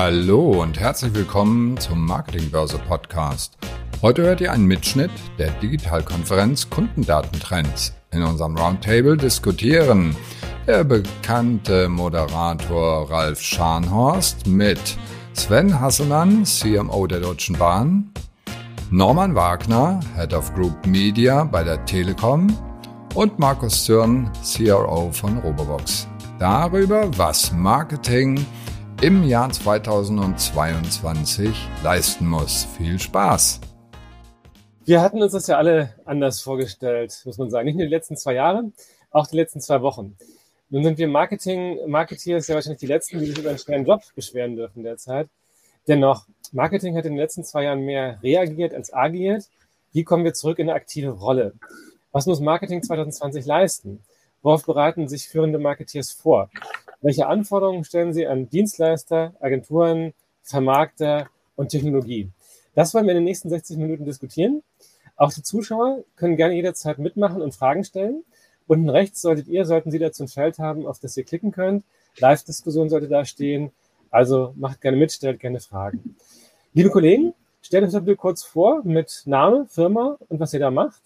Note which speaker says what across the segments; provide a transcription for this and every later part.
Speaker 1: Hallo und herzlich willkommen zum Marketingbörse Podcast. Heute hört ihr einen Mitschnitt der Digitalkonferenz Kundendatentrends. In unserem Roundtable diskutieren der bekannte Moderator Ralf Scharnhorst mit Sven Hasselmann, CMO der Deutschen Bahn, Norman Wagner, Head of Group Media bei der Telekom und Markus Zürn, CRO von Robobox. Darüber, was Marketing im Jahr 2022 leisten muss. Viel Spaß!
Speaker 2: Wir hatten uns das ja alle anders vorgestellt, muss man sagen. Nicht nur die letzten zwei Jahre, auch die letzten zwei Wochen. Nun sind wir Marketing, Marketeers ja wahrscheinlich die Letzten, die sich über einen schweren Job beschweren dürfen derzeit. Dennoch, Marketing hat in den letzten zwei Jahren mehr reagiert als agiert. Wie kommen wir zurück in eine aktive Rolle? Was muss Marketing 2020 leisten? Worauf bereiten sich führende Marketeers vor? Welche Anforderungen stellen Sie an Dienstleister, Agenturen, Vermarkter und Technologie? Das wollen wir in den nächsten 60 Minuten diskutieren. Auch die Zuschauer können gerne jederzeit mitmachen und Fragen stellen. Unten rechts solltet ihr, sollten Sie dazu ein Feld haben, auf das ihr klicken könnt. Live-Diskussion sollte da stehen. Also macht gerne mit, stellt gerne Fragen. Liebe Kollegen, stellt euch bitte kurz vor mit Name, Firma und was ihr da macht.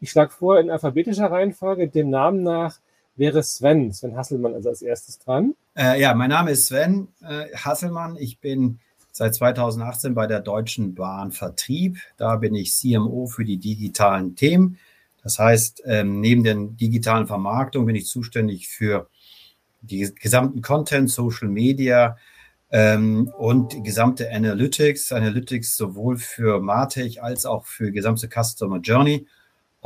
Speaker 2: Ich schlage vor, in alphabetischer Reihenfolge, dem Namen nach, wäre Sven, Sven Hasselmann also als erstes dran.
Speaker 3: Äh, ja, mein Name ist Sven äh, Hasselmann. Ich bin seit 2018 bei der Deutschen Bahn Vertrieb. Da bin ich CMO für die digitalen Themen. Das heißt, ähm, neben der digitalen Vermarktung bin ich zuständig für die gesamten Content, Social Media ähm, und die gesamte Analytics. Analytics sowohl für Martech als auch für gesamte Customer Journey.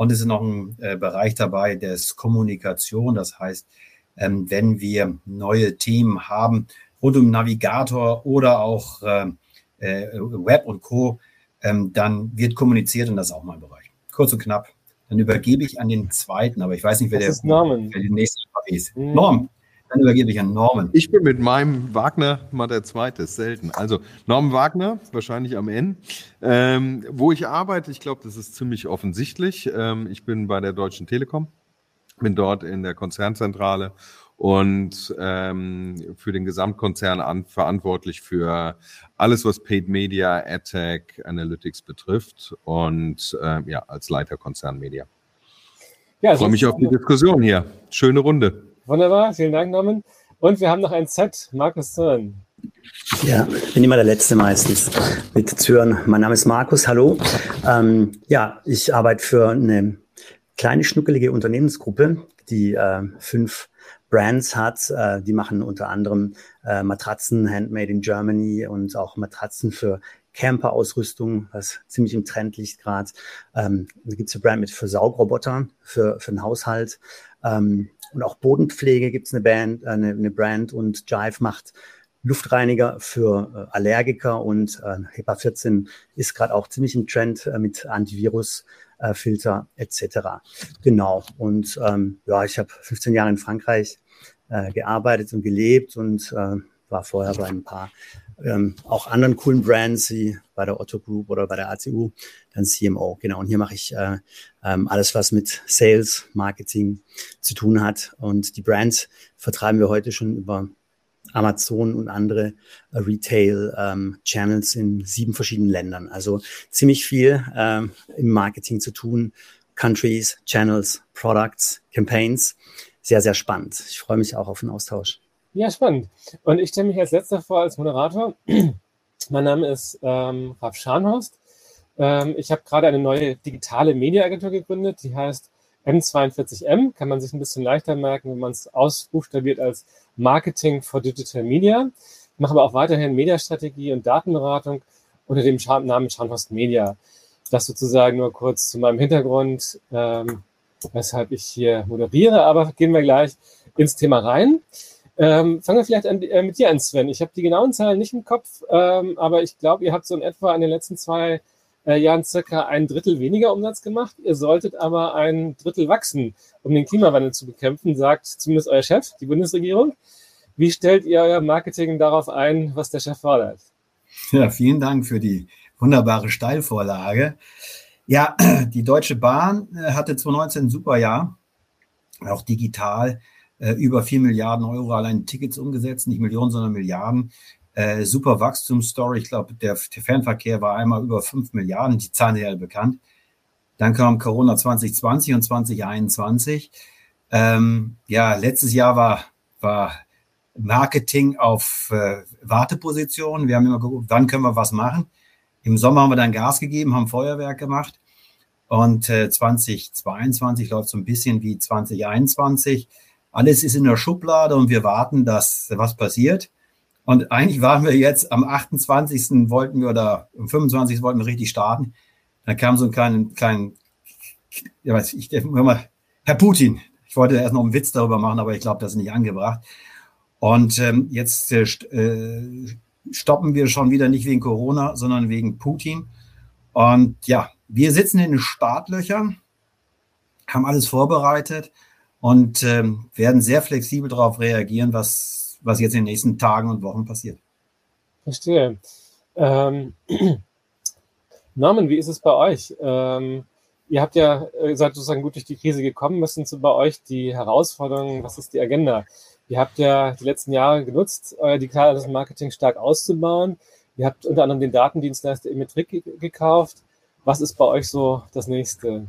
Speaker 3: Und es ist noch ein äh, Bereich dabei des Kommunikation. Das heißt, ähm, wenn wir neue Themen haben rund um Navigator oder auch äh, äh, Web und Co., ähm, dann wird kommuniziert und das ist auch mein Bereich. Kurz und knapp. Dann übergebe ich an den zweiten, aber ich weiß nicht, wer,
Speaker 2: das der, wer
Speaker 3: der nächste ist. Mhm. Norm. Dann übergebe ich an Norman.
Speaker 1: Ich bin mit meinem Wagner mal der Zweite, selten. Also Norman Wagner, wahrscheinlich am Ende. Ähm, wo ich arbeite, ich glaube, das ist ziemlich offensichtlich. Ähm, ich bin bei der Deutschen Telekom, bin dort in der Konzernzentrale und ähm, für den Gesamtkonzern an, verantwortlich für alles, was Paid Media, AdTech, Analytics betrifft und äh, ja, als Leiter Konzern Media. Ja, freue mich auf die Diskussion hier. Schöne Runde.
Speaker 2: Wunderbar, vielen Dank, Norman. Und wir haben noch ein Z, Markus Zürn.
Speaker 4: Ja, bin immer der Letzte meistens mit Zürn. Mein Name ist Markus, hallo. Ähm, ja, ich arbeite für eine kleine, schnuckelige Unternehmensgruppe, die äh, fünf Brands hat. Äh, die machen unter anderem äh, Matratzen, Handmade in Germany und auch Matratzen für Camper-Ausrüstung, was ziemlich im Trend liegt gerade. Ähm, da gibt es eine Brand mit für Saugroboter, für, für den Haushalt. Ähm, und auch Bodenpflege gibt es eine Band, äh, eine, eine Brand und Jive macht Luftreiniger für äh, Allergiker und äh, HEPA 14 ist gerade auch ziemlich im Trend äh, mit Antivirusfilter äh, etc. Genau. Und ähm, ja, ich habe 15 Jahre in Frankreich äh, gearbeitet und gelebt und war vorher bei ein paar ähm, auch anderen coolen Brands wie bei der Otto Group oder bei der ACU, dann CMO. Genau, und hier mache ich äh, ähm, alles, was mit Sales, Marketing zu tun hat. Und die Brands vertreiben wir heute schon über Amazon und andere äh, Retail-Channels ähm, in sieben verschiedenen Ländern. Also ziemlich viel ähm, im Marketing zu tun. Countries, Channels, Products, Campaigns. Sehr, sehr spannend. Ich freue mich auch auf den Austausch.
Speaker 2: Ja, spannend. Und ich stelle mich als letzter vor als Moderator. mein Name ist ähm, Ralf Scharnhorst. Ähm, ich habe gerade eine neue digitale Mediaagentur gegründet, die heißt M42M. Kann man sich ein bisschen leichter merken, wenn man es ausbuchstabiert als Marketing for Digital Media. Ich mache aber auch weiterhin Mediastrategie und Datenberatung unter dem Namen Scharnhorst Media. Das sozusagen nur kurz zu meinem Hintergrund, ähm, weshalb ich hier moderiere. Aber gehen wir gleich ins Thema rein. Ähm, fangen wir vielleicht an, äh, mit dir an, Sven. Ich habe die genauen Zahlen nicht im Kopf, ähm, aber ich glaube, ihr habt so in etwa in den letzten zwei äh, Jahren circa ein Drittel weniger Umsatz gemacht. Ihr solltet aber ein Drittel wachsen, um den Klimawandel zu bekämpfen, sagt zumindest euer Chef, die Bundesregierung. Wie stellt ihr euer Marketing darauf ein, was der Chef fordert?
Speaker 3: Ja, vielen Dank für die wunderbare Steilvorlage. Ja, die Deutsche Bahn äh, hatte 2019 ein super Jahr, auch digital. Äh, über 4 Milliarden Euro allein Tickets umgesetzt, nicht Millionen, sondern Milliarden. Äh, super Wachstumsstory. Ich glaube, der, der Fernverkehr war einmal über 5 Milliarden. Die Zahlen sind ja bekannt. Dann kam Corona 2020 und 2021. Ähm, ja, letztes Jahr war, war Marketing auf äh, Warteposition. Wir haben immer geguckt, wann können wir was machen. Im Sommer haben wir dann Gas gegeben, haben Feuerwerk gemacht. Und äh, 2022 läuft so ein bisschen wie 2021. Alles ist in der Schublade und wir warten, dass was passiert. Und eigentlich waren wir jetzt am 28. wollten wir oder am 25. wollten wir richtig starten. Dann kam so ein kleinen, kleinen, ja, weiß ich, ich mal, Herr Putin. Ich wollte erst noch einen Witz darüber machen, aber ich glaube, das ist nicht angebracht. Und ähm, jetzt äh, äh, stoppen wir schon wieder nicht wegen Corona, sondern wegen Putin. Und ja, wir sitzen in den Startlöchern, haben alles vorbereitet und ähm, werden sehr flexibel darauf reagieren, was, was jetzt in den nächsten Tagen und Wochen passiert.
Speaker 2: Verstehe. Ähm, Norman, wie ist es bei euch? Ähm, ihr habt ja, äh, seid sozusagen gut durch die Krise gekommen. Was sind so bei euch die Herausforderungen? Was ist die Agenda? Ihr habt ja die letzten Jahre genutzt, euer digitales Marketing stark auszubauen. Ihr habt unter anderem den Datendienstleister Emetric gekauft. Was ist bei euch so das nächste?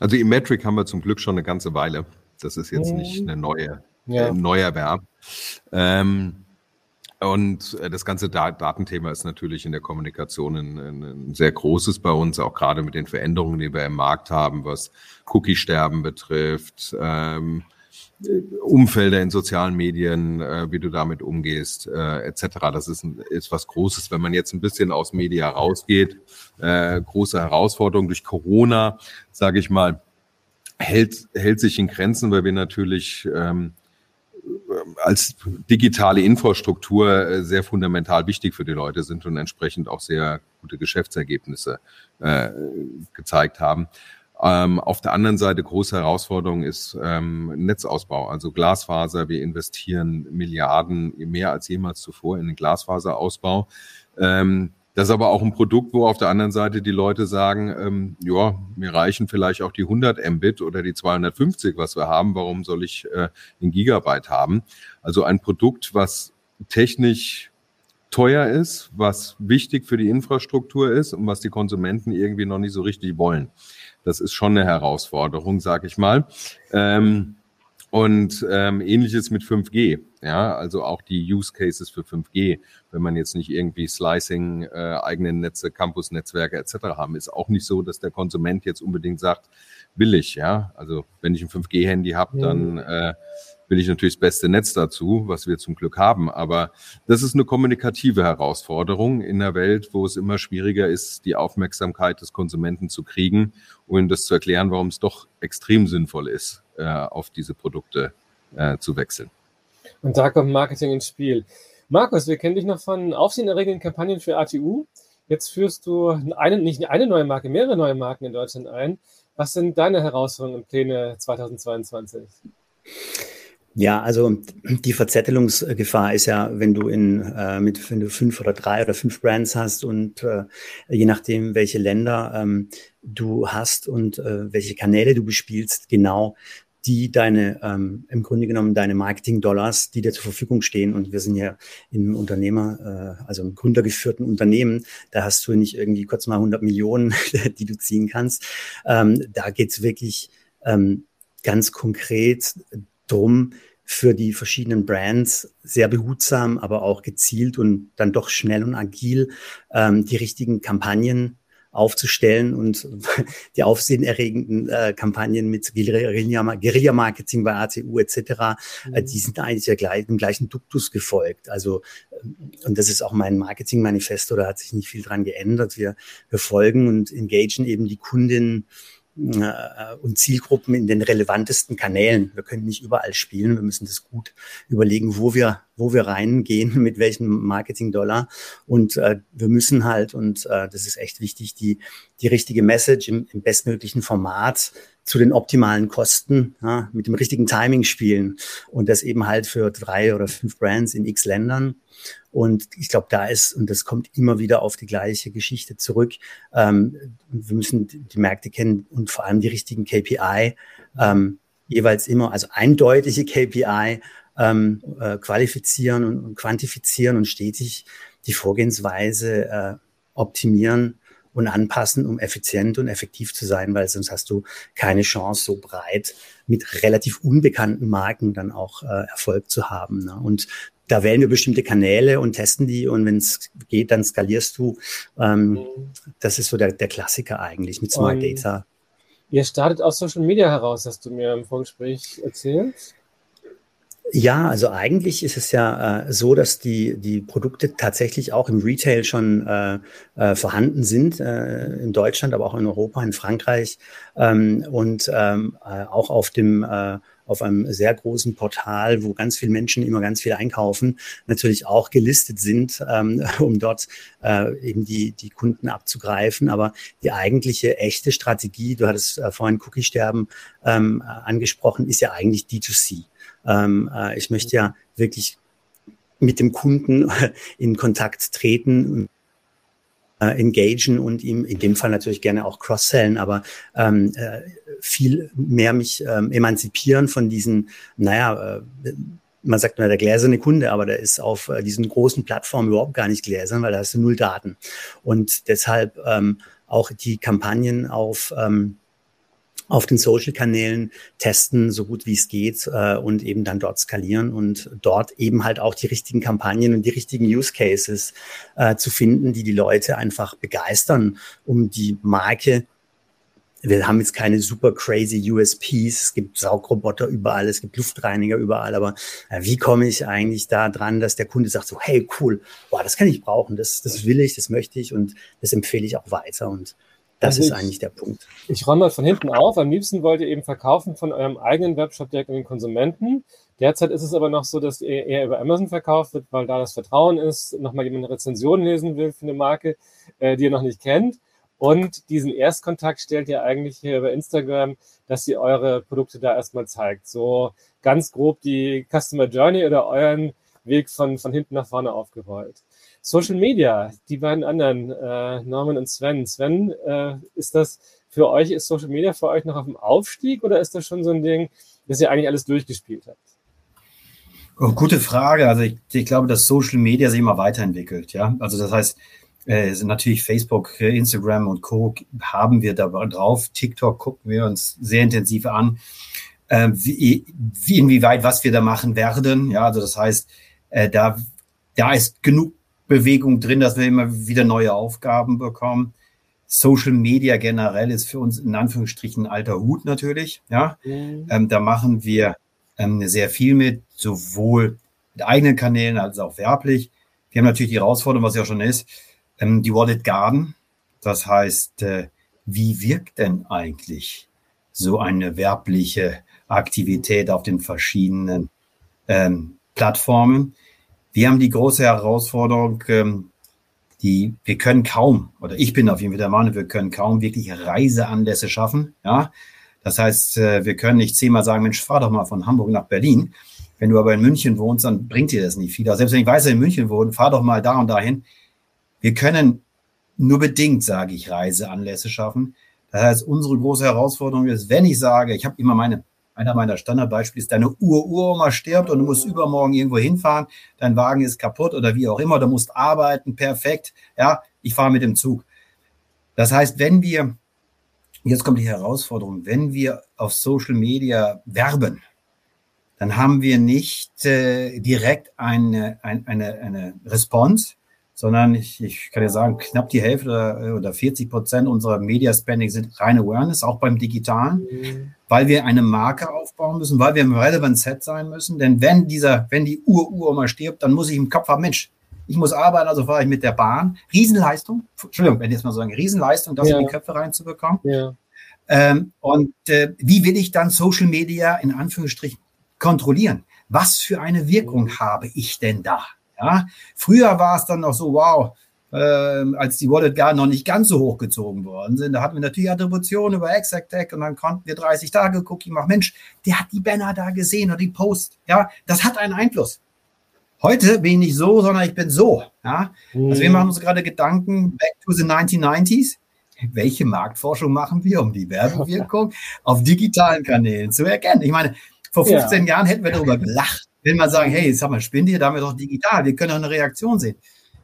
Speaker 5: Also Emetric haben wir zum Glück schon eine ganze Weile. Das ist jetzt mhm. nicht eine neue, ja. äh, Neuerwerb. Ähm, und äh, das ganze Datenthema ist natürlich in der Kommunikation ein, ein, sehr großes bei uns, auch gerade mit den Veränderungen, die wir im Markt haben, was Cookie-Sterben betrifft, ähm, Umfelder in sozialen Medien, äh, wie du damit umgehst, äh, etc. Das ist, ein, ist was Großes. Wenn man jetzt ein bisschen aus Media rausgeht, äh, große Herausforderung durch Corona, sage ich mal, hält, hält sich in Grenzen, weil wir natürlich ähm, als digitale Infrastruktur äh, sehr fundamental wichtig für die Leute sind und entsprechend auch sehr gute Geschäftsergebnisse äh, gezeigt haben. Ähm, auf der anderen Seite große Herausforderung ist ähm, Netzausbau, also Glasfaser. Wir investieren Milliarden mehr als jemals zuvor in den Glasfaserausbau. Ähm, das ist aber auch ein Produkt, wo auf der anderen Seite die Leute sagen, ähm, ja, mir reichen vielleicht auch die 100 Mbit oder die 250, was wir haben. Warum soll ich äh, in Gigabyte haben? Also ein Produkt, was technisch teuer ist, was wichtig für die Infrastruktur ist und was die Konsumenten irgendwie noch nicht so richtig wollen. Das ist schon eine Herausforderung, sag ich mal. Ähm, und ähm, ähnliches mit 5G. Ja, also auch die Use Cases für 5G, wenn man jetzt nicht irgendwie Slicing, äh, eigene Netze, Campus-Netzwerke etc. haben, ist auch nicht so, dass der Konsument jetzt unbedingt sagt, will ich. Ja, also wenn ich ein 5G-Handy habe, dann äh, will ich natürlich das beste Netz dazu, was wir zum Glück haben. Aber das ist eine kommunikative Herausforderung in der Welt, wo es immer schwieriger ist, die Aufmerksamkeit des Konsumenten zu kriegen und ihm das zu erklären, warum es doch extrem sinnvoll ist, äh, auf diese Produkte äh, zu wechseln.
Speaker 2: Und da kommt Marketing ins Spiel. Markus, wir kennen dich noch von aufsehenerregenden Kampagnen für ATU. Jetzt führst du eine, nicht eine neue Marke, mehrere neue Marken in Deutschland ein. Was sind deine Herausforderungen und Pläne 2022?
Speaker 4: Ja, also die Verzettelungsgefahr ist ja, wenn du in äh, mit wenn du fünf oder drei oder fünf Brands hast und äh, je nachdem welche Länder ähm, du hast und äh, welche Kanäle du bespielst, genau die deine ähm, im Grunde genommen deine Marketing-Dollars, die dir zur Verfügung stehen. Und wir sind ja im Unternehmer, äh, also im gründergeführten Unternehmen, da hast du nicht irgendwie kurz mal 100 Millionen, die du ziehen kannst. Ähm, da geht's wirklich ähm, ganz konkret drum, für die verschiedenen Brands sehr behutsam, aber auch gezielt und dann doch schnell und agil ähm, die richtigen Kampagnen aufzustellen und die aufsehenerregenden äh, Kampagnen mit Guerilla-Marketing bei ATU etc., äh, mhm. äh, die sind eigentlich der gleich, dem gleichen Duktus gefolgt. Also äh, und das ist auch mein Marketing-Manifesto, da hat sich nicht viel dran geändert. Wir, wir folgen und engagen eben die Kundinnen und Zielgruppen in den relevantesten Kanälen. Wir können nicht überall spielen. Wir müssen das gut überlegen, wo wir, wo wir reingehen, mit welchem Marketing-Dollar. Und äh, wir müssen halt, und äh, das ist echt wichtig, die, die richtige Message im, im bestmöglichen Format zu den optimalen Kosten ja, mit dem richtigen Timing spielen. Und das eben halt für drei oder fünf Brands in x Ländern. Und ich glaube, da ist, und das kommt immer wieder auf die gleiche Geschichte zurück, ähm, wir müssen die Märkte kennen und vor allem die richtigen KPI, ähm, jeweils immer, also eindeutige KPI, ähm, äh, qualifizieren und, und, quantifizieren und stetig die Vorgehensweise äh, optimieren und anpassen, um effizient und effektiv zu sein, weil sonst hast du keine Chance, so breit mit relativ unbekannten Marken dann auch äh, Erfolg zu haben. Ne? Und da wählen wir bestimmte Kanäle und testen die und wenn es geht, dann skalierst du. Ähm, mhm. Das ist so der, der Klassiker eigentlich mit Smart und Data.
Speaker 2: Ihr startet aus Social Media heraus, hast du mir im Vorgespräch erzählt.
Speaker 4: Ja, also eigentlich ist es ja äh, so, dass die, die Produkte tatsächlich auch im Retail schon äh, äh, vorhanden sind, äh, in Deutschland, aber auch in Europa, in Frankreich ähm, und ähm, äh, auch auf dem äh, auf einem sehr großen Portal, wo ganz viele Menschen immer ganz viel einkaufen, natürlich auch gelistet sind, ähm, um dort äh, eben die, die Kunden abzugreifen. Aber die eigentliche echte Strategie, du hattest äh, vorhin Cookie-Sterben ähm, angesprochen, ist ja eigentlich D2C. Ähm, äh, ich möchte ja wirklich mit dem Kunden in Kontakt treten, äh, engagen und ihm in dem Fall natürlich gerne auch cross-sellen, aber ähm, äh, viel mehr mich ähm, emanzipieren von diesen, naja, äh, man sagt nur der gläserne Kunde, aber der ist auf äh, diesen großen Plattformen überhaupt gar nicht gläsern, weil da hast du null Daten. Und deshalb ähm, auch die Kampagnen auf ähm, auf den Social-Kanälen testen, so gut wie es geht äh, und eben dann dort skalieren und dort eben halt auch die richtigen Kampagnen und die richtigen Use Cases äh, zu finden, die die Leute einfach begeistern, um die Marke wir haben jetzt keine super crazy USPs. Es gibt Saugroboter überall, es gibt Luftreiniger überall. Aber äh, wie komme ich eigentlich da dran, dass der Kunde sagt so, hey, cool, boah, das kann ich brauchen, das, das will ich, das möchte ich und das empfehle ich auch weiter. Und das also ist ich, eigentlich der Punkt.
Speaker 2: Ich räume mal von hinten auf. Am liebsten wollt ihr eben verkaufen von eurem eigenen Webshop direkt an den Konsumenten. Derzeit ist es aber noch so, dass ihr eher über Amazon verkauft wird, weil da das Vertrauen ist, nochmal jemand eine Rezension lesen will für eine Marke, äh, die ihr noch nicht kennt. Und diesen Erstkontakt stellt ihr eigentlich hier über Instagram, dass ihr eure Produkte da erstmal zeigt. So ganz grob die Customer Journey oder euren Weg von, von hinten nach vorne aufgerollt. Social Media, die beiden anderen, äh, Norman und Sven. Sven, äh, ist das für euch, ist Social Media für euch noch auf dem Aufstieg oder ist das schon so ein Ding, dass ihr eigentlich alles durchgespielt habt?
Speaker 3: Oh, gute Frage. Also ich, ich, glaube, dass Social Media sich immer weiterentwickelt. Ja, also das heißt, äh, natürlich Facebook, Instagram und Co. haben wir da drauf. TikTok gucken wir uns sehr intensiv an. Äh, wie, wie, inwieweit, was wir da machen werden. Ja, also das heißt, äh, da, da ist genug Bewegung drin, dass wir immer wieder neue Aufgaben bekommen. Social Media generell ist für uns in Anführungsstrichen ein alter Hut natürlich. Ja, mhm. ähm, da machen wir ähm, sehr viel mit, sowohl mit eigenen Kanälen als auch werblich. Wir haben natürlich die Herausforderung, was ja schon ist, ähm, die Wallet Garden. Das heißt, äh, wie wirkt denn eigentlich so eine werbliche Aktivität auf den verschiedenen ähm, Plattformen? Wir haben die große Herausforderung, ähm, die, wir können kaum, oder ich bin auf jeden Fall der Meinung, wir können kaum wirklich Reiseanlässe schaffen. Ja, das heißt, äh, wir können nicht zehnmal sagen, Mensch, fahr doch mal von Hamburg nach Berlin. Wenn du aber in München wohnst, dann bringt dir das nicht viel. Also selbst wenn ich weiß, in München wohne, fahr doch mal da und dahin. Wir können nur bedingt, sage ich, Reiseanlässe schaffen. Das heißt, unsere große Herausforderung ist, wenn ich sage, ich habe immer meine einer meiner Standardbeispiele ist, deine Ur-Uroma stirbt und du musst übermorgen irgendwo hinfahren, dein Wagen ist kaputt oder wie auch immer, du musst arbeiten, perfekt. Ja, ich fahre mit dem Zug. Das heißt, wenn wir, jetzt kommt die Herausforderung, wenn wir auf Social Media werben, dann haben wir nicht äh, direkt eine, eine, eine, eine Response, sondern ich, ich kann ja sagen, knapp die Hälfte oder, oder 40 Prozent unserer Media Spending sind reine Awareness, auch beim Digitalen, mhm. weil wir eine Marke aufbauen müssen, weil wir im Relevant Set sein müssen. Denn wenn dieser, wenn die Ur-Uroma stirbt, dann muss ich im Kopf haben, Mensch, ich muss arbeiten, also fahre ich mit der Bahn. Riesenleistung, Entschuldigung, wenn ich jetzt mal sagen, Riesenleistung, das ja. in die Köpfe reinzubekommen. Ja. Ähm, und äh, wie will ich dann Social Media in Anführungsstrichen kontrollieren? Was für eine Wirkung mhm. habe ich denn da? Ja, früher war es dann noch so, wow, äh, als die Wallet gar noch nicht ganz so hochgezogen worden sind, da hatten wir natürlich Attribution über Exactech und dann konnten wir 30 Tage Cookie machen. Mensch, der hat die Banner da gesehen oder die Post. Ja, das hat einen Einfluss. Heute bin ich nicht so, sondern ich bin so. Ja, also wir mhm. machen uns gerade Gedanken back to the 1990s. Welche Marktforschung machen wir, um die Werbewirkung auf digitalen Kanälen zu erkennen? Ich meine, vor 15 ja. Jahren hätten wir darüber gelacht wenn man sagen, hey, sag mal, spinnt ihr, da haben wir doch digital, wir können doch eine Reaktion sehen.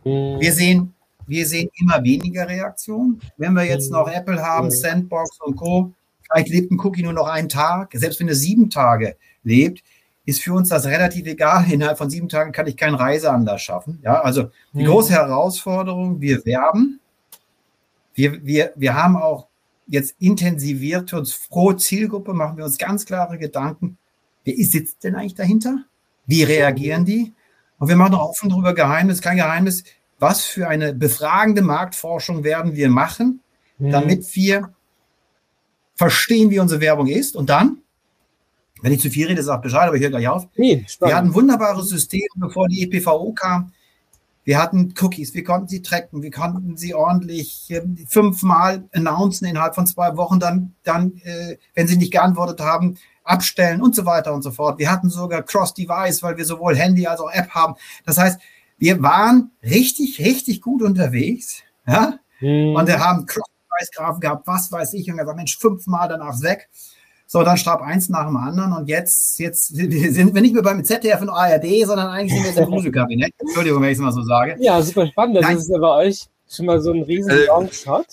Speaker 3: Mhm. Wir sehen, wir sehen immer weniger Reaktionen. Wenn wir jetzt noch Apple haben, Sandbox und Co., vielleicht lebt ein Cookie nur noch einen Tag, selbst wenn er sieben Tage lebt, ist für uns das relativ egal. Innerhalb von sieben Tagen kann ich keinen Reiseanlass schaffen. Ja, also die große Herausforderung, wir werben. Wir, wir, wir haben auch jetzt intensiviert uns pro Zielgruppe, machen wir uns ganz klare Gedanken. Wer sitzt denn eigentlich dahinter? Wie reagieren die? Und wir machen auch offen darüber Geheimnis, kein Geheimnis, was für eine befragende Marktforschung werden wir machen, damit wir verstehen, wie unsere Werbung ist. Und dann wenn ich zu viel rede, sag Bescheid, aber ich höre gleich auf. Nee, wir hatten wunderbares System, bevor die EPVO kam. Wir hatten Cookies, wir konnten sie tracken, wir konnten sie ordentlich äh, fünfmal announcen innerhalb von zwei Wochen, dann, dann äh, wenn sie nicht geantwortet haben, abstellen und so weiter und so fort. Wir hatten sogar Cross-Device, weil wir sowohl Handy als auch App haben. Das heißt, wir waren richtig, richtig gut unterwegs. Ja? Hm. Und wir haben Cross-Device-Graphen gehabt, was weiß ich. Und er sagt, Mensch, fünfmal danach weg. So, dann starb eins nach dem anderen und jetzt, jetzt sind wir nicht mehr beim ZDF und ARD, sondern eigentlich sind wir im Gruselkabinett. Entschuldigung, wenn ich es mal so sage.
Speaker 2: Ja, super spannend. Das Nein. ist ja bei euch schon mal so ein riesen äh, Longshot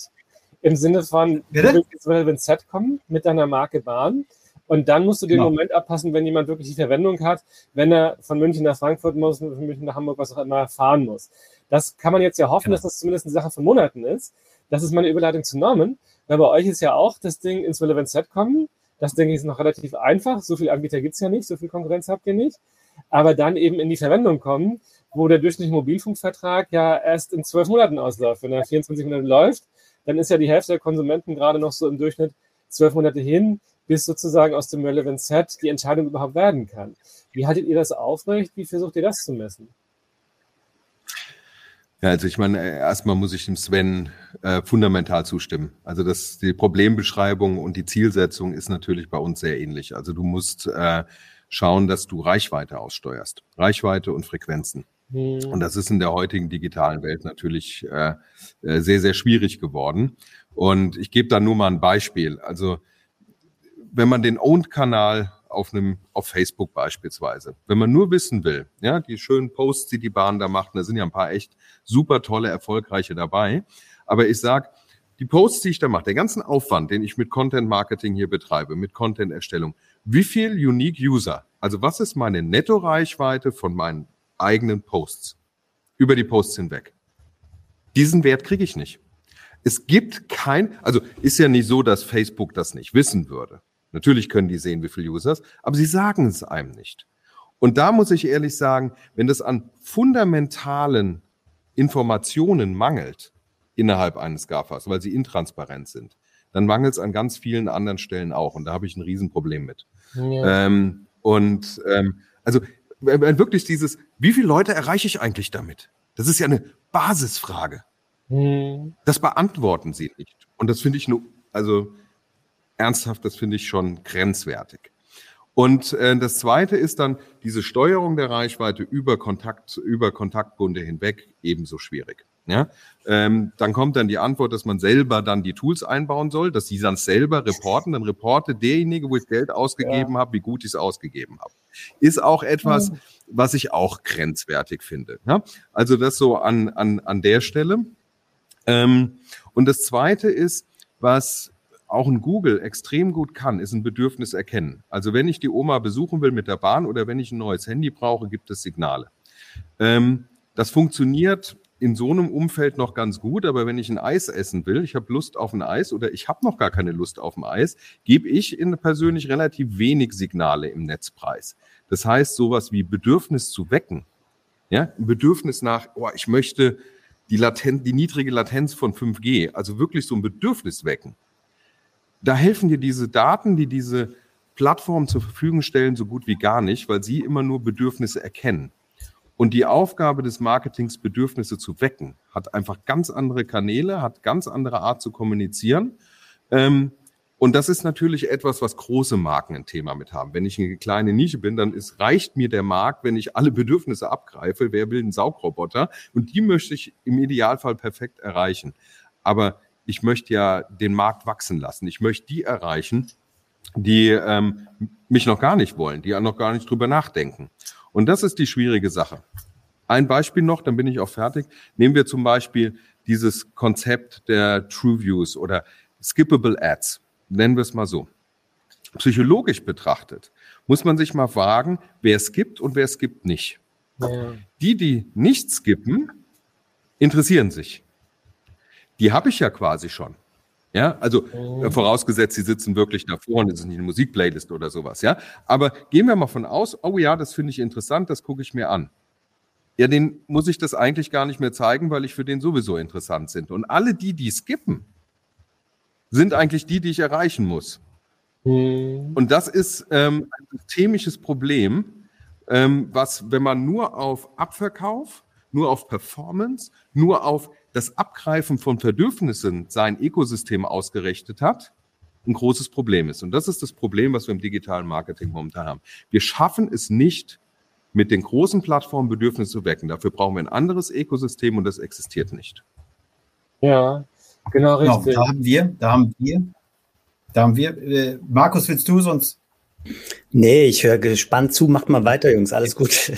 Speaker 2: im Sinne von, Bitte? du willst ins Set kommen mit deiner Marke Bahn und dann musst du den genau. Moment abpassen, wenn jemand wirklich die Verwendung hat, wenn er von München nach Frankfurt muss, von München nach Hamburg, was auch immer, fahren muss. Das kann man jetzt ja hoffen, genau. dass das zumindest eine Sache von Monaten ist. Das ist meine Überleitung zu Norman. Weil bei euch ist ja auch das Ding ins Relevant Set kommen das denke ich ist noch relativ einfach. So viele Anbieter gibt es ja nicht, so viel Konkurrenz habt ihr nicht. Aber dann eben in die Verwendung kommen, wo der durchschnittliche Mobilfunkvertrag ja erst in zwölf Monaten ausläuft. Wenn er 24 Monate läuft, dann ist ja die Hälfte der Konsumenten gerade noch so im Durchschnitt zwölf Monate hin, bis sozusagen aus dem Relevant Set die Entscheidung überhaupt werden kann. Wie haltet ihr das aufrecht? Wie versucht ihr das zu messen?
Speaker 5: Ja, also ich meine, äh, erstmal muss ich dem Sven äh, fundamental zustimmen. Also das, die Problembeschreibung und die Zielsetzung ist natürlich bei uns sehr ähnlich. Also du musst äh, schauen, dass du Reichweite aussteuerst. Reichweite und Frequenzen. Mhm. Und das ist in der heutigen digitalen Welt natürlich äh, äh, sehr, sehr schwierig geworden. Und ich gebe da nur mal ein Beispiel. Also wenn man den Owned-Kanal auf einem, auf Facebook beispielsweise. Wenn man nur wissen will, ja, die schönen Posts, die die Bahn da macht, da sind ja ein paar echt super tolle, erfolgreiche dabei. Aber ich sag, die Posts, die ich da mache, der ganzen Aufwand, den ich mit Content Marketing hier betreibe, mit Content Erstellung, wie viel Unique User, also was ist meine Netto-Reichweite von meinen eigenen Posts über die Posts hinweg? Diesen Wert kriege ich nicht. Es gibt kein, also ist ja nicht so, dass Facebook das nicht wissen würde. Natürlich können die sehen, wie viele Users, aber sie sagen es einem nicht. Und da muss ich ehrlich sagen, wenn das an fundamentalen Informationen mangelt innerhalb eines GAFAs, weil sie intransparent sind, dann mangelt es an ganz vielen anderen Stellen auch. Und da habe ich ein Riesenproblem mit. Ja. Ähm, und ähm, also wirklich dieses, wie viele Leute erreiche ich eigentlich damit? Das ist ja eine Basisfrage. Hm. Das beantworten sie nicht. Und das finde ich nur, also ernsthaft, das finde ich schon grenzwertig. Und äh, das Zweite ist dann diese Steuerung der Reichweite über Kontakt, über Kontaktbunde hinweg ebenso schwierig. Ja, ähm, dann kommt dann die Antwort, dass man selber dann die Tools einbauen soll, dass sie dann selber reporten. Dann reporte derjenige, wo ich Geld ausgegeben ja. habe, wie gut ich es ausgegeben habe. Ist auch etwas, mhm. was ich auch grenzwertig finde. Ja? Also das so an, an, an der Stelle. Ähm, und das Zweite ist, was auch ein Google extrem gut kann, ist ein Bedürfnis erkennen. Also wenn ich die Oma besuchen will mit der Bahn oder wenn ich ein neues Handy brauche, gibt es Signale. Ähm, das funktioniert in so einem Umfeld noch ganz gut, aber wenn ich ein Eis essen will, ich habe Lust auf ein Eis oder ich habe noch gar keine Lust auf ein Eis, gebe ich in persönlich relativ wenig Signale im Netzpreis. Das heißt, sowas wie Bedürfnis zu wecken, ja, ein Bedürfnis nach, oh, ich möchte die, Latent, die niedrige Latenz von 5G, also wirklich so ein Bedürfnis wecken da helfen dir diese Daten, die diese Plattformen zur Verfügung stellen, so gut wie gar nicht, weil sie immer nur Bedürfnisse erkennen. Und die Aufgabe des Marketings, Bedürfnisse zu wecken, hat einfach ganz andere Kanäle, hat ganz andere Art zu kommunizieren. Ähm, und das ist natürlich etwas, was große Marken ein Thema mit haben. Wenn ich eine kleine Nische bin, dann ist, reicht mir der Markt, wenn ich alle Bedürfnisse abgreife. Wer will einen Saugroboter? Und die möchte ich im Idealfall perfekt erreichen. Aber ich möchte ja den Markt wachsen lassen. Ich möchte die erreichen, die ähm, mich noch gar nicht wollen, die noch gar nicht drüber nachdenken. Und das ist die schwierige Sache. Ein Beispiel noch, dann bin ich auch fertig. Nehmen wir zum Beispiel dieses Konzept der True Views oder Skippable Ads. Nennen wir es mal so. Psychologisch betrachtet muss man sich mal fragen, wer es gibt und wer es gibt nicht. Ja. Die, die nicht skippen, interessieren sich. Die habe ich ja quasi schon. Ja, also oh. vorausgesetzt, sie sitzen wirklich davor und es ist nicht eine Musikplaylist oder sowas, ja. Aber gehen wir mal von aus, oh ja, das finde ich interessant, das gucke ich mir an ja, den muss ich das eigentlich gar nicht mehr zeigen, weil ich für den sowieso interessant sind. Und alle die, die skippen, sind eigentlich die, die ich erreichen muss. Mhm. Und das ist ähm, ein systemisches Problem, ähm, was, wenn man nur auf Abverkauf, nur auf Performance, nur auf das Abgreifen von Bedürfnissen sein Ökosystem ausgerichtet hat, ein großes Problem ist. Und das ist das Problem, was wir im digitalen Marketing momentan haben. Wir schaffen es nicht, mit den großen Plattformen Bedürfnisse zu wecken. Dafür brauchen wir ein anderes Ökosystem und das existiert nicht.
Speaker 2: Ja, genau, genau richtig.
Speaker 3: Genau, da haben wir, da haben wir, da haben wir, äh, Markus, willst du sonst?
Speaker 4: Nee, ich höre gespannt zu, macht mal weiter, Jungs, alles gut.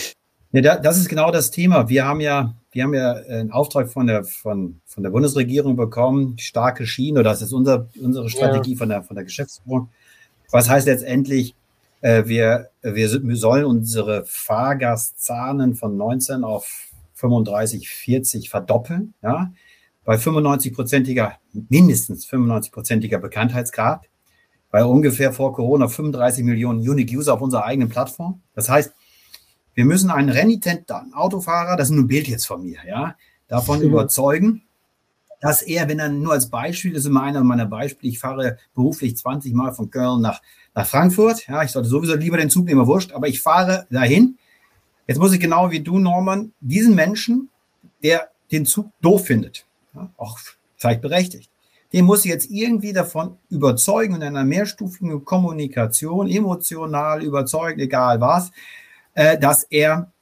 Speaker 3: Ja, da, das ist genau das Thema. Wir haben ja, wir haben ja einen Auftrag von der, von, von der Bundesregierung bekommen, starke Schienen, oder das ist unser, unsere Strategie ja. von der, von der Geschäftsführung. Was heißt letztendlich, äh, wir, wir sollen unsere Fahrgastzahlen von 19 auf 35, 40 verdoppeln. Ja? Bei 95-prozentiger, mindestens 95-prozentiger Bekanntheitsgrad. Bei ungefähr vor Corona 35 Millionen Unique User auf unserer eigenen Plattform. Das heißt, wir müssen einen renitenten Autofahrer, das ist nur ein Bild jetzt von mir, ja, davon überzeugen, dass er, wenn er nur als Beispiel, das ist immer einer meiner Beispiele, ich fahre beruflich 20 Mal von Köln nach nach Frankfurt. Ja, ich sollte sowieso lieber den Zug nehmen, wurscht, aber ich fahre dahin. Jetzt muss ich genau wie du, Norman, diesen Menschen, der den Zug doof findet, ja, auch vielleicht berechtigt, den muss ich jetzt irgendwie davon überzeugen in einer mehrstufigen Kommunikation, emotional überzeugen, egal was, äh, dass er,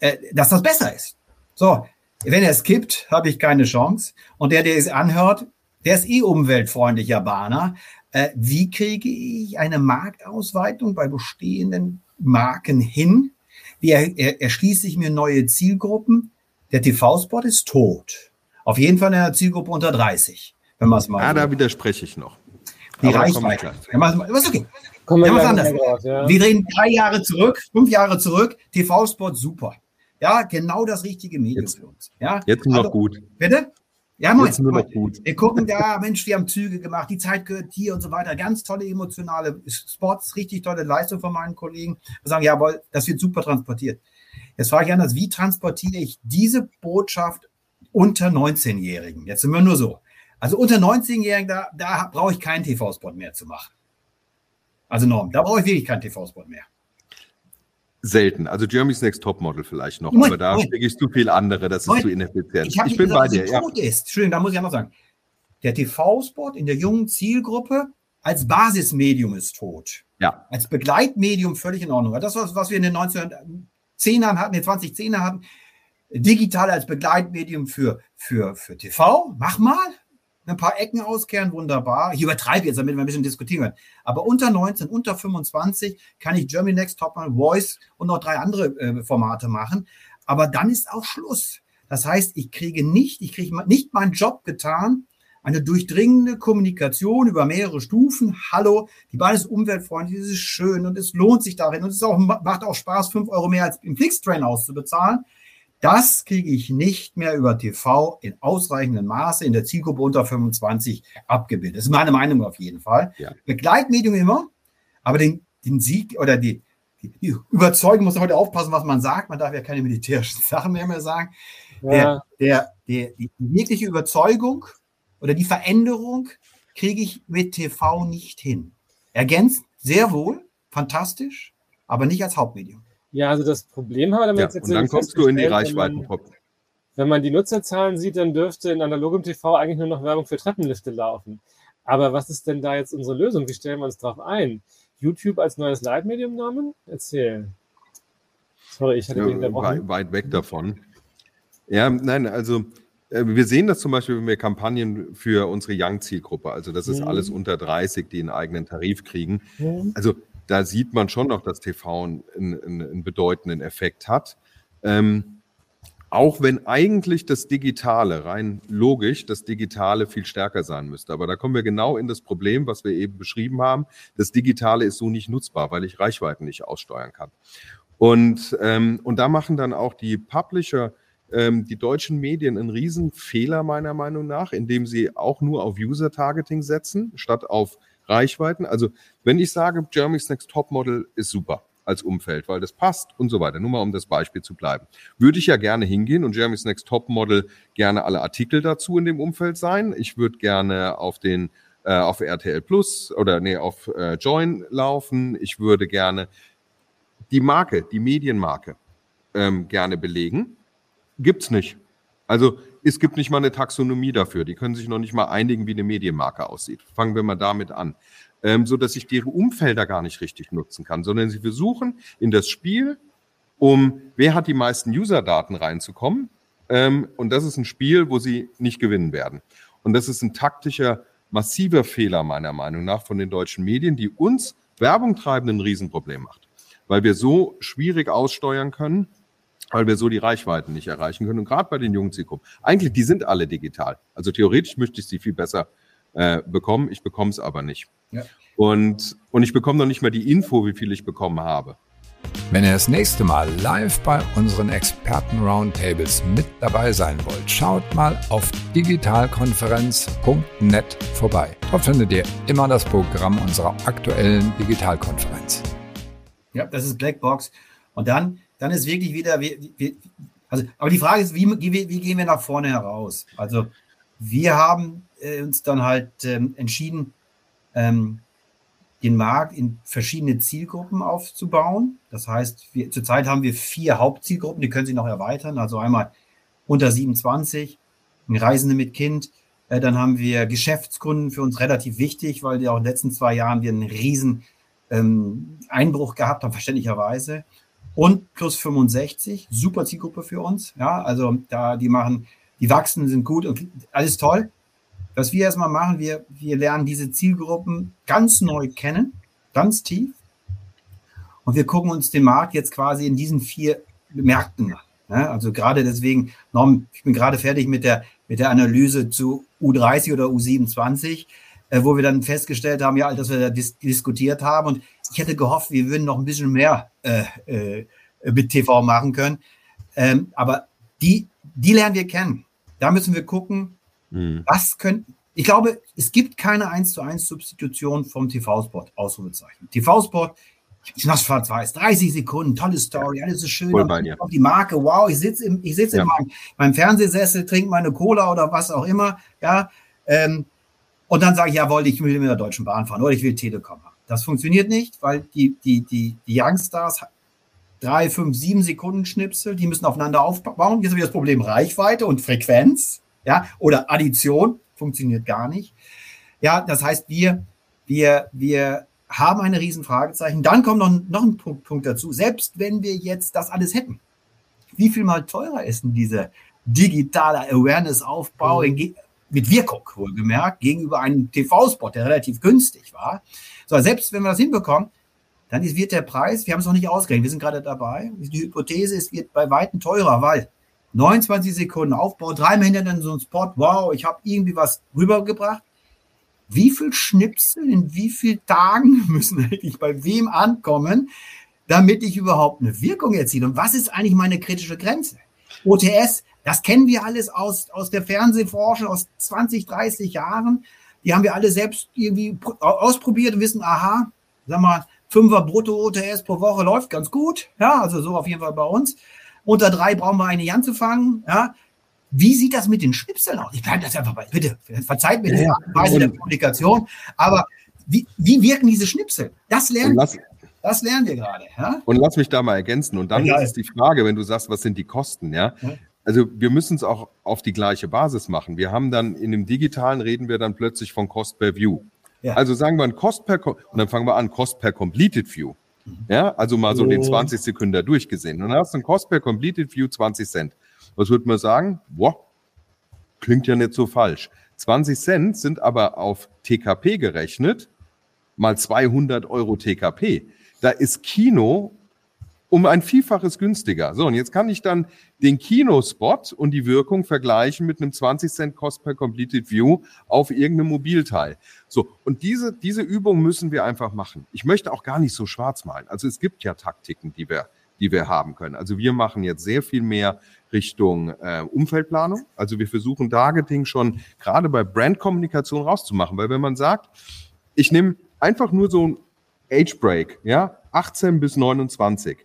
Speaker 3: äh, dass das besser ist. So, wenn er es kippt, habe ich keine Chance. Und der, der es anhört, der ist eh umweltfreundlicher Bahner. Äh, wie kriege ich eine Marktausweitung bei bestehenden Marken hin? Wie er, er, erschließt sich mir neue Zielgruppen? Der TV-Spot ist tot. Auf jeden Fall in einer Zielgruppe unter 30, wenn man es mal.
Speaker 5: Ja, so. da widerspreche ich noch.
Speaker 3: Die Aber Reichweite. Ja, was okay. Kommen wir was anders. Raus, ja. Wir drehen drei Jahre zurück, fünf Jahre zurück. TV-Spot super. Ja, genau das richtige Medium
Speaker 5: jetzt,
Speaker 3: für uns.
Speaker 5: Ja, jetzt nur also, noch gut.
Speaker 3: Bitte? Ja, Moment, nur noch gut. Wir gucken da, Mensch, wir haben Züge gemacht, die Zeit gehört hier und so weiter. Ganz tolle emotionale Spots, richtig tolle Leistung von meinen Kollegen. Wir sagen, jawohl, das wird super transportiert. Jetzt frage ich anders, wie transportiere ich diese Botschaft unter 19-Jährigen? Jetzt sind wir nur so. Also unter 19-Jährigen, da, da brauche ich keinen TV-Spot mehr zu machen. Also Norm, da brauche ich wirklich keinen TV-Spot mehr.
Speaker 5: Selten. Also Jeremy's Next Topmodel vielleicht noch, Moment, aber da stecke ich zu viel andere, das ist Moment. zu ineffizient.
Speaker 3: Ich, ich bin gesagt, bei dir. Ja. Ist. Entschuldigung, da muss ich ja noch sagen. Der TV-Spot in der jungen Zielgruppe als Basismedium ist tot.
Speaker 5: Ja.
Speaker 3: Als Begleitmedium völlig in Ordnung. Das, was, was wir in den 1910ern hatten, in den 2010er hatten, digital als Begleitmedium für, für, für TV, mach mal ein paar Ecken auskehren, wunderbar. Ich übertreibe jetzt, damit wir ein bisschen diskutieren können. Aber unter 19, unter 25 kann ich Germany Next Top Model Voice und noch drei andere äh, Formate machen. Aber dann ist auch Schluss. Das heißt, ich kriege nicht, ich kriege nicht meinen Job getan, eine durchdringende Kommunikation über mehrere Stufen. Hallo, die Bahn ist umweltfreundlich, es ist schön und es lohnt sich darin und es auch, macht auch Spaß, fünf Euro mehr als im Flixtrain auszubezahlen. Das kriege ich nicht mehr über TV in ausreichendem Maße in der Zielgruppe unter 25 abgebildet. Das ist meine Meinung auf jeden Fall. Ja. Begleitmedium immer, aber den, den Sieg oder die, die, die Überzeugung muss heute aufpassen, was man sagt. Man darf ja keine militärischen Sachen mehr, mehr sagen. Ja. Der, der, der, die wirkliche Überzeugung oder die Veränderung kriege ich mit TV nicht hin. Ergänzt sehr wohl, fantastisch, aber nicht als Hauptmedium.
Speaker 2: Ja, also das Problem haben wir damit
Speaker 5: ja, jetzt Und dann kommst du in die Reichweiten.
Speaker 2: Wenn man die Nutzerzahlen sieht, dann dürfte in analogem TV eigentlich nur noch Werbung für Treppenlifte laufen. Aber was ist denn da jetzt unsere Lösung? Wie stellen wir uns darauf ein? YouTube als neues Leitmedium namen? Erzähl.
Speaker 5: Sorry, ich hatte ja, weit, weit weg davon. Ja, nein, also äh, wir sehen das zum Beispiel, wenn wir Kampagnen für unsere Young-Zielgruppe, also das ist mhm. alles unter 30, die einen eigenen Tarif kriegen. Mhm. Also da sieht man schon noch, dass TV einen, einen, einen bedeutenden Effekt hat. Ähm, auch wenn eigentlich das Digitale, rein logisch, das Digitale viel stärker sein müsste. Aber da kommen wir genau in das Problem, was wir eben beschrieben haben. Das Digitale ist so nicht nutzbar, weil ich Reichweiten nicht aussteuern kann. Und, ähm, und da machen dann auch die Publisher, ähm, die deutschen Medien einen Riesenfehler meiner Meinung nach, indem sie auch nur auf User-Targeting setzen, statt auf Reichweiten. Also wenn ich sage, Jeremy's Next Top Model ist super, als Umfeld, weil das passt und so weiter. Nur mal um das Beispiel zu bleiben. Würde ich ja gerne hingehen und Jeremy's Next Top Model gerne alle Artikel dazu in dem Umfeld sein. Ich würde gerne auf den äh, auf RTL Plus oder nee, auf äh, Join laufen. Ich würde gerne die Marke, die Medienmarke ähm, gerne belegen. Gibt's nicht. Also es gibt nicht mal eine Taxonomie dafür. Die können sich noch nicht mal einigen, wie eine Medienmarke aussieht. Fangen wir mal damit an ähm, so dass ich deren Umfelder gar nicht richtig nutzen kann, sondern sie versuchen in das Spiel, um wer hat die meisten User-Daten reinzukommen. Ähm, und das ist ein Spiel, wo sie nicht gewinnen werden. Und das ist ein taktischer, massiver Fehler meiner Meinung nach von den deutschen Medien, die uns Werbung treiben ein Riesenproblem macht. Weil wir so schwierig aussteuern können, weil wir so die Reichweiten nicht erreichen können. Und gerade bei den jungen Zielgruppen. Eigentlich, die sind alle digital. Also theoretisch möchte ich sie viel besser äh, bekommen. Ich bekomme es aber nicht. Ja. Und, und ich bekomme noch nicht mal die Info, wie viel ich bekommen habe.
Speaker 1: Wenn ihr das nächste Mal live bei unseren Experten-Roundtables mit dabei sein wollt, schaut mal auf digitalkonferenz.net vorbei. Dort findet ihr immer das Programm unserer aktuellen Digitalkonferenz.
Speaker 3: Ja, das ist Blackbox. Und dann, dann ist wirklich wieder, wie, wie, also, aber die Frage ist, wie, wie, wie gehen wir nach vorne heraus? Also, wir haben äh, uns dann halt ähm, entschieden, ähm, den Markt in verschiedene Zielgruppen aufzubauen. Das heißt, wir, zurzeit haben wir vier Hauptzielgruppen, die können sich noch erweitern. Also einmal unter 27, Reisende mit Kind. Äh, dann haben wir Geschäftskunden für uns relativ wichtig, weil die auch in den letzten zwei Jahren wir einen riesen ähm, Einbruch gehabt haben, verständlicherweise. Und plus 65, super Zielgruppe für uns. Ja, also da, die machen, die wachsen, sind gut und alles toll. Was wir erstmal machen, wir, wir lernen diese Zielgruppen ganz neu kennen, ganz tief. Und wir gucken uns den Markt jetzt quasi in diesen vier Märkten an. Ja, also gerade deswegen, Norm, ich bin gerade fertig mit der, mit der Analyse zu U30 oder U27, äh, wo wir dann festgestellt haben, ja, dass wir da dis diskutiert haben. Und ich hätte gehofft, wir würden noch ein bisschen mehr äh, äh, mit TV machen können. Ähm, aber die, die lernen wir kennen. Da müssen wir gucken, Mhm. Was können, ich glaube, es gibt keine 1 zu 1 Substitution vom TV-Spot, Ausrufezeichen. TV-Spot, ich mach schwarz-weiß, 30 Sekunden, tolle Story, alles ist schön. Auf die Marke, wow, ich sitze im, ich sitze ja. in meinem, meinem, Fernsehsessel, trinke meine Cola oder was auch immer, ja. Ähm, und dann sage ich, jawohl, ich will mit der Deutschen Bahn fahren oder ich will Telekom haben. Das funktioniert nicht, weil die, die, die, die Youngstars drei, fünf, sieben Sekunden Schnipsel, die müssen aufeinander aufbauen. Jetzt habe ich das Problem Reichweite und Frequenz. Ja, oder Addition funktioniert gar nicht. Ja, das heißt, wir, wir, wir haben eine riesen Fragezeichen. Dann kommt noch, noch ein Punkt, Punkt dazu. Selbst wenn wir jetzt das alles hätten, wie viel mal teurer ist denn dieser digitale Awareness-Aufbau mhm. Mit Wirkung, wohlgemerkt, gegenüber einem TV-Spot, der relativ günstig war. So, selbst wenn wir das hinbekommen, dann wird der Preis, wir haben es noch nicht ausgerechnet, wir sind gerade dabei. Die Hypothese ist, wird bei Weitem teurer, weil 29 Sekunden Aufbau, dreimal hinter so ein Spot, wow, ich habe irgendwie was rübergebracht. Wie viel Schnipsel in wie vielen Tagen müssen eigentlich bei wem ankommen, damit ich überhaupt eine Wirkung erziele? Und was ist eigentlich meine kritische Grenze? OTS, das kennen wir alles aus, aus der Fernsehforschung aus 20, 30 Jahren. Die haben wir alle selbst irgendwie ausprobiert und wissen, aha, sag mal, Fünfer brutto OTS pro Woche läuft ganz gut. Ja, also so auf jeden Fall bei uns. Unter drei brauchen wir eine Jan zu fangen. Ja. Wie sieht das mit den Schnipseln aus? Ich bleibe das einfach bei. Bitte, verzeiht mir die Weise der Kommunikation. Aber wie, wie wirken diese Schnipsel? Das lernen lass, Das lernen wir gerade. Ja?
Speaker 5: Und lass mich da mal ergänzen. Und dann ja, ist die Frage, wenn du sagst, was sind die Kosten? Ja. Also wir müssen es auch auf die gleiche Basis machen. Wir haben dann in dem digitalen reden wir dann plötzlich von Cost per View. Ja. Also sagen wir ein Cost per und dann fangen wir an Cost per Completed View. Ja, also mal so oh. den 20 Sekunden durchgesehen. Und dann hast du ein Cost per Completed View 20 Cent. Was würde man sagen? Boah, Klingt ja nicht so falsch. 20 Cent sind aber auf TKP gerechnet, mal 200 Euro TKP. Da ist Kino um ein Vielfaches günstiger. So, und jetzt kann ich dann den Kinospot und die Wirkung vergleichen mit einem 20 Cent Cost per Completed View auf irgendeinem Mobilteil. So, und diese, diese Übung müssen wir einfach machen. Ich möchte auch gar nicht so schwarz malen. Also es gibt ja Taktiken, die wir, die wir haben können. Also wir machen jetzt sehr viel mehr Richtung äh, Umfeldplanung. Also wir versuchen Targeting schon gerade bei Brandkommunikation rauszumachen, weil wenn man sagt, ich nehme einfach nur so ein Age Break, ja, 18 bis 29,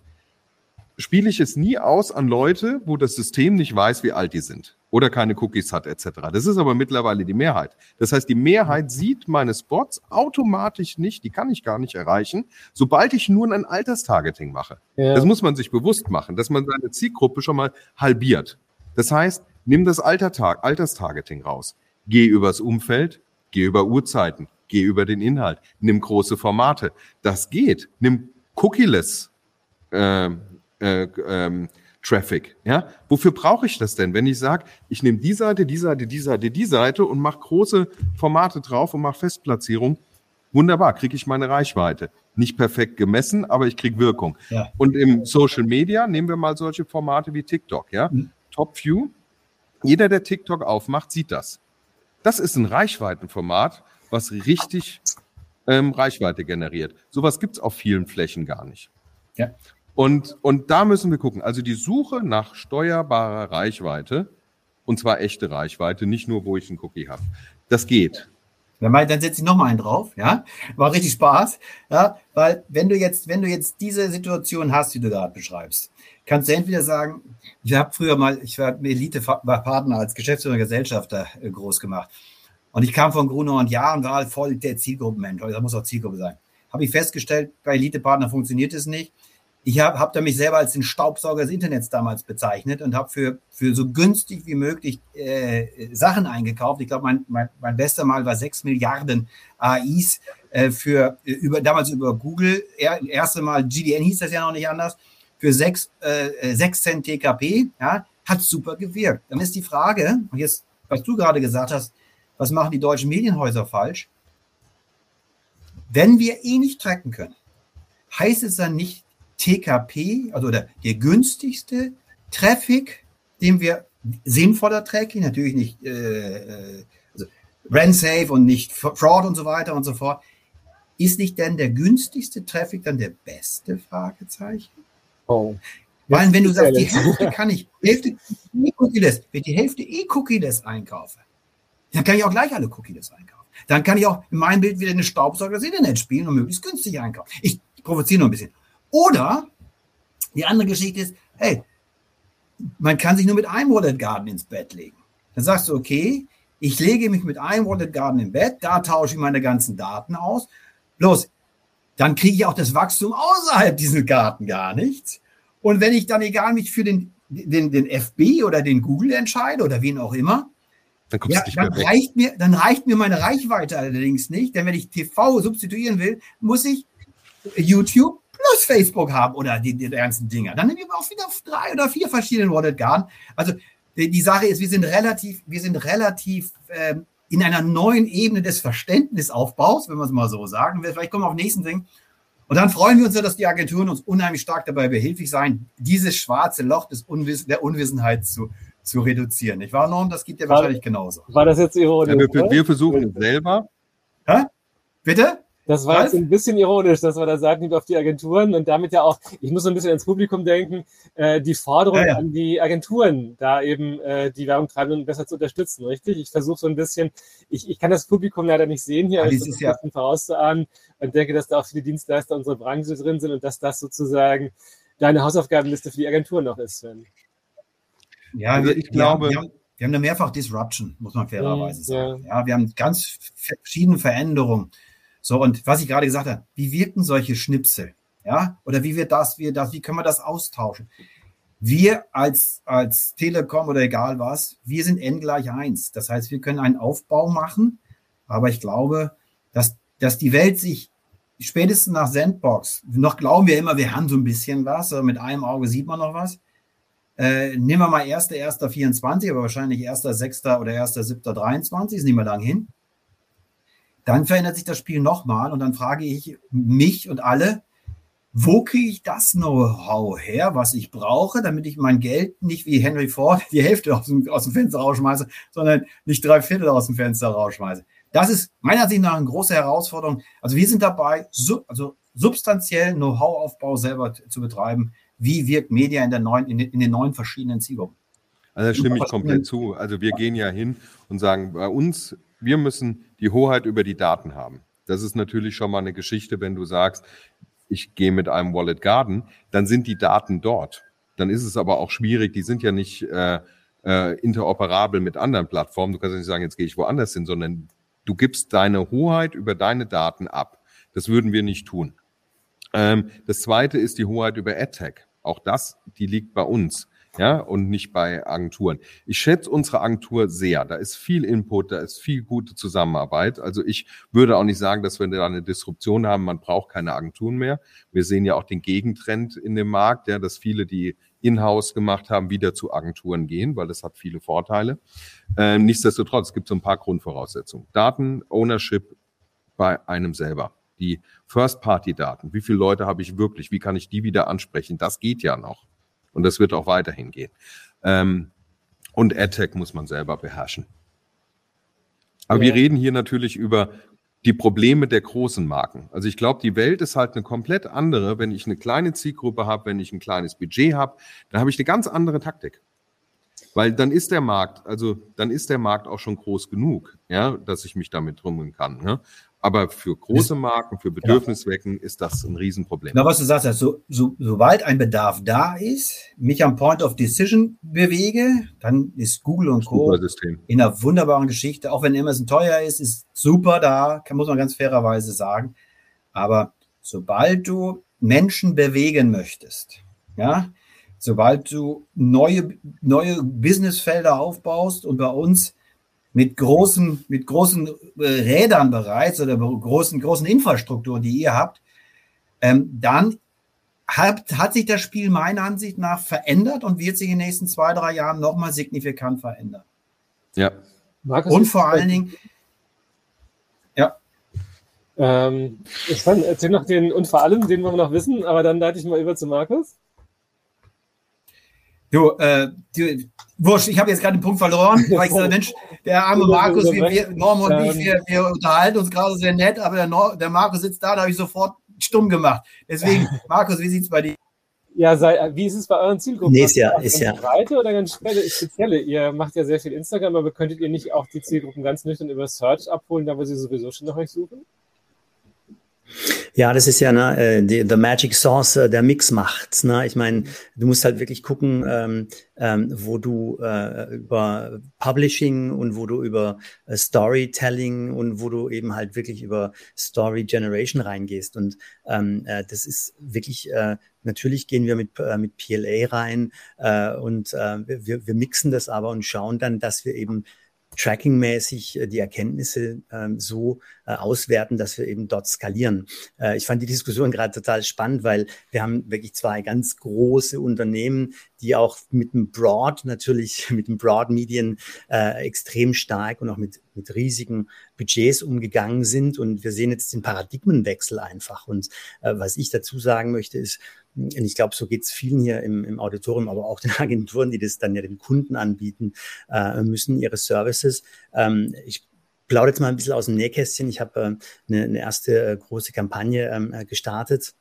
Speaker 5: spiele ich es nie aus an Leute, wo das System nicht weiß, wie alt die sind oder keine Cookies hat etc. Das ist aber mittlerweile die Mehrheit. Das heißt, die Mehrheit sieht meine Spots automatisch nicht, die kann ich gar nicht erreichen, sobald ich nur ein Alterstargeting mache. Ja. Das muss man sich bewusst machen, dass man seine Zielgruppe schon mal halbiert. Das heißt, nimm das Altertag, Alterstargeting raus. Geh übers Umfeld, geh über Uhrzeiten, geh über den Inhalt, nimm große Formate. Das geht. Nimm Cookieless äh, äh, ähm, Traffic. Ja? Wofür brauche ich das denn, wenn ich sage, ich nehme die Seite, die Seite, die Seite, die Seite und mache große Formate drauf und mache Festplatzierung? Wunderbar, kriege ich meine Reichweite. Nicht perfekt gemessen, aber ich kriege Wirkung. Ja. Und im Social Media nehmen wir mal solche Formate wie TikTok. Ja? Mhm. Top View. Jeder, der TikTok aufmacht, sieht das. Das ist ein Reichweitenformat, was richtig ähm, Reichweite generiert. Sowas gibt es auf vielen Flächen gar nicht. Ja. Und, und da müssen wir gucken. Also die Suche nach steuerbarer Reichweite, und zwar echte Reichweite, nicht nur, wo ich einen Cookie habe. Das geht.
Speaker 3: Dann, dann setze ich noch mal einen drauf, ja. War richtig Spaß, ja. Weil wenn du jetzt, wenn du jetzt diese Situation hast, die du gerade beschreibst, kannst du entweder sagen, ich habe früher mal, ich war Elite-Partner als Geschäftsführer Gesellschafter äh, groß gemacht. Und ich kam von Gruner und Jahr und war halt voll der Zielgruppenmensch. Da muss auch Zielgruppe sein. Habe ich festgestellt, bei Elite-Partner funktioniert es nicht ich habe hab da mich selber als den Staubsauger des Internets damals bezeichnet und habe für, für so günstig wie möglich äh, Sachen eingekauft. Ich glaube, mein, mein, mein bester Mal war 6 Milliarden AIs äh, für über damals über Google. Er, erste Mal GDN hieß das ja noch nicht anders. Für 6, äh, 6 Cent TKP, ja, hat super gewirkt. Dann ist die Frage, und jetzt, was du gerade gesagt hast, was machen die deutschen Medienhäuser falsch? Wenn wir eh nicht tracken können, heißt es dann nicht, TKP, also der, der günstigste Traffic, den wir sinnvoller Tracking, natürlich nicht äh, äh also brand safe und nicht Fraud und so weiter und so fort. Ist nicht denn der günstigste Traffic dann der beste Fragezeichen? Oh. Weil wenn du sagst, die Hälfte kann ich, Hälfte E-Cookie-less, wenn die Hälfte E-Cookie-less einkaufe, dann kann ich auch gleich alle Cookie-less einkaufen. Dann kann ich auch in meinem Bild wieder eine Staubsauger das Internet spielen und möglichst günstig einkaufen. Ich provoziere nur ein bisschen. Oder die andere Geschichte ist, hey, man kann sich nur mit einem Wallet Garden ins Bett legen. Dann sagst du, okay, ich lege mich mit einem Wallet Garden im Bett, da tausche ich meine ganzen Daten aus. Bloß, dann kriege ich auch das Wachstum außerhalb dieses Garten gar nichts. Und wenn ich dann egal mich für den, den, den FB oder den Google entscheide oder wen auch immer, dann, ja, dann reicht mir, dann reicht mir meine Reichweite allerdings nicht, denn wenn ich TV substituieren will, muss ich YouTube plus Facebook haben oder die, die ganzen Dinger. Dann nehmen wir auch wieder drei oder vier verschiedene Wallet Garden. Also die, die Sache ist, wir sind relativ, wir sind relativ äh, in einer neuen Ebene des Verständnisaufbaus, wenn wir es mal so sagen. Vielleicht kommen wir auf den nächsten Ding. Und dann freuen wir uns ja, dass die Agenturen uns unheimlich stark dabei behilflich sein, dieses schwarze Loch des Unwiss der Unwissenheit zu, zu reduzieren. Ich war Norm, das geht ja wahrscheinlich genauso.
Speaker 2: War das jetzt ironisch?
Speaker 5: Ja, wir, wir, versuchen es selber.
Speaker 3: Hä? Bitte?
Speaker 2: Das war Was? jetzt ein bisschen ironisch, dass wir da sagen, auf die Agenturen und damit ja auch, ich muss so ein bisschen ins Publikum denken, äh, die Forderung ja, ja. an die Agenturen, da eben äh, die Werbung treibenden besser zu unterstützen, richtig? Ich versuche so ein bisschen, ich, ich kann das Publikum leider nicht sehen hier,
Speaker 3: also ein bisschen
Speaker 2: ja. vorauszuahnen und denke, dass da auch viele Dienstleister unserer Branche drin sind und dass das sozusagen deine Hausaufgabenliste für die Agenturen noch ist, Sven.
Speaker 3: Ja, also ich glaube. Wir haben, wir haben eine mehrfach Disruption, muss man fairerweise sagen. Ja. ja, wir haben ganz verschiedene Veränderungen. So, und was ich gerade gesagt habe, wie wirken solche Schnipsel? Ja, oder wie wird das, wie das, wie können wir das austauschen? Wir als, als Telekom oder egal was, wir sind n gleich eins. Das heißt, wir können einen Aufbau machen, aber ich glaube, dass, dass die Welt sich spätestens nach Sandbox, noch glauben wir immer, wir haben so ein bisschen was, aber mit einem Auge sieht man noch was. Äh, nehmen wir mal 1.1.24, aber wahrscheinlich 1.6. oder 1.7.23, ist nicht mehr lang hin. Dann verändert sich das Spiel nochmal und dann frage ich mich und alle, wo kriege ich das Know-how her, was ich brauche, damit ich mein Geld nicht wie Henry Ford die Hälfte aus dem, aus dem Fenster rausschmeiße, sondern nicht drei Viertel aus dem Fenster rausschmeiße. Das ist meiner Ansicht nach eine große Herausforderung. Also wir sind dabei, sub, also substanziell Know-how-Aufbau selber zu betreiben. Wie wirkt Media in, der neuen, in, in den neuen verschiedenen Zielgruppen?
Speaker 5: Also da stimme ich komplett zu. Also wir gehen ja hin und sagen, bei uns, wir müssen die Hoheit über die Daten haben. Das ist natürlich schon mal eine Geschichte, wenn du sagst, ich gehe mit einem Wallet Garden, dann sind die Daten dort. Dann ist es aber auch schwierig, die sind ja nicht äh, äh, interoperabel mit anderen Plattformen. Du kannst ja nicht sagen, jetzt gehe ich woanders hin, sondern du gibst deine Hoheit über deine Daten ab. Das würden wir nicht tun. Ähm, das zweite ist die Hoheit über AdTech. Auch das, die liegt bei uns ja, und nicht bei Agenturen. Ich schätze unsere Agentur sehr. Da ist viel Input, da ist viel gute Zusammenarbeit. Also ich würde auch nicht sagen, dass wir da eine Disruption haben. Man braucht keine Agenturen mehr. Wir sehen ja auch den Gegentrend in dem Markt, ja, dass viele, die in-house gemacht haben, wieder zu Agenturen gehen, weil das hat viele Vorteile. Ähm, nichtsdestotrotz gibt es so ein paar Grundvoraussetzungen. Daten, Ownership bei einem selber. Die First-Party-Daten. Wie viele Leute habe ich wirklich? Wie kann ich die wieder ansprechen? Das geht ja noch. Und das wird auch weiterhin gehen. Ähm, und AdTech muss man selber beherrschen. Aber ja. wir reden hier natürlich über die Probleme der großen Marken. Also ich glaube, die Welt ist halt eine komplett andere, wenn ich eine kleine Zielgruppe habe, wenn ich ein kleines Budget habe, dann habe ich eine ganz andere Taktik. Weil dann ist der Markt, also dann ist der Markt auch schon groß genug, ja, dass ich mich damit drum kann. Ne? Aber für große Marken, für Bedürfniswecken ja. ist das ein Riesenproblem.
Speaker 3: Na, was du sagst, also, so, sobald ein Bedarf da ist, mich am Point of Decision bewege, dann ist Google und Co. in einer wunderbaren Geschichte. Auch wenn Amazon teuer ist, ist super da, kann, muss man ganz fairerweise sagen. Aber sobald du Menschen bewegen möchtest, ja, sobald du neue, neue Businessfelder aufbaust und bei uns mit großen, mit großen äh, Rädern bereits oder großen, großen Infrastrukturen, die ihr habt, ähm, dann hat, hat sich das Spiel meiner Ansicht nach verändert und wird sich in den nächsten zwei, drei Jahren nochmal signifikant verändern.
Speaker 5: Ja.
Speaker 3: Markus, und vor allen Dingen,
Speaker 2: ja. Ähm, ich fand, erzähl noch den und vor allem, den wollen wir noch wissen, aber dann leite ich mal über zu Markus.
Speaker 3: Du, äh, du, wurscht, ich habe jetzt gerade den Punkt verloren, weil ich sage, Mensch, der arme Markus, wir, wir, Norm und ich, wir, wir unterhalten uns gerade sehr nett, aber der, Nor der Markus sitzt da, da habe ich sofort stumm gemacht. Deswegen, Markus, wie sieht es bei dir?
Speaker 2: Ja, sei, wie ist es bei euren Zielgruppen?
Speaker 4: Nee, ist ja, ist ja.
Speaker 2: Breite oder ganz spezielle? Ihr macht ja sehr viel Instagram, aber könntet ihr nicht auch die Zielgruppen ganz nüchtern über Search abholen, da wo sie sowieso schon nach euch suchen?
Speaker 4: Ja, das ist ja ne, äh, die, the Magic Sauce, äh, der Mix macht. Ne? Ich meine, du musst halt wirklich gucken, ähm, ähm, wo du äh, über Publishing und wo du über äh, Storytelling und wo du eben halt wirklich über Story Generation reingehst. Und ähm, äh, das ist wirklich, äh, natürlich gehen wir mit, äh, mit PLA rein äh, und äh, wir, wir mixen das aber und schauen dann, dass wir eben trackingmäßig äh, die Erkenntnisse ähm, so äh, auswerten, dass wir eben dort skalieren. Äh, ich fand die Diskussion gerade total spannend, weil wir haben wirklich zwei ganz große Unternehmen, die auch mit dem Broad natürlich, mit dem Broad-Medien äh, extrem stark und auch mit, mit riesigen Budgets umgegangen sind. Und wir sehen jetzt den Paradigmenwechsel einfach. Und äh, was ich dazu sagen möchte, ist, und ich glaube, so geht es vielen hier im, im Auditorium, aber auch den Agenturen, die das dann ja den Kunden anbieten, äh, müssen ihre Services. Ähm, ich plaudere jetzt mal ein bisschen aus dem Nähkästchen. Ich habe äh, eine, eine erste äh, große Kampagne ähm, äh, gestartet.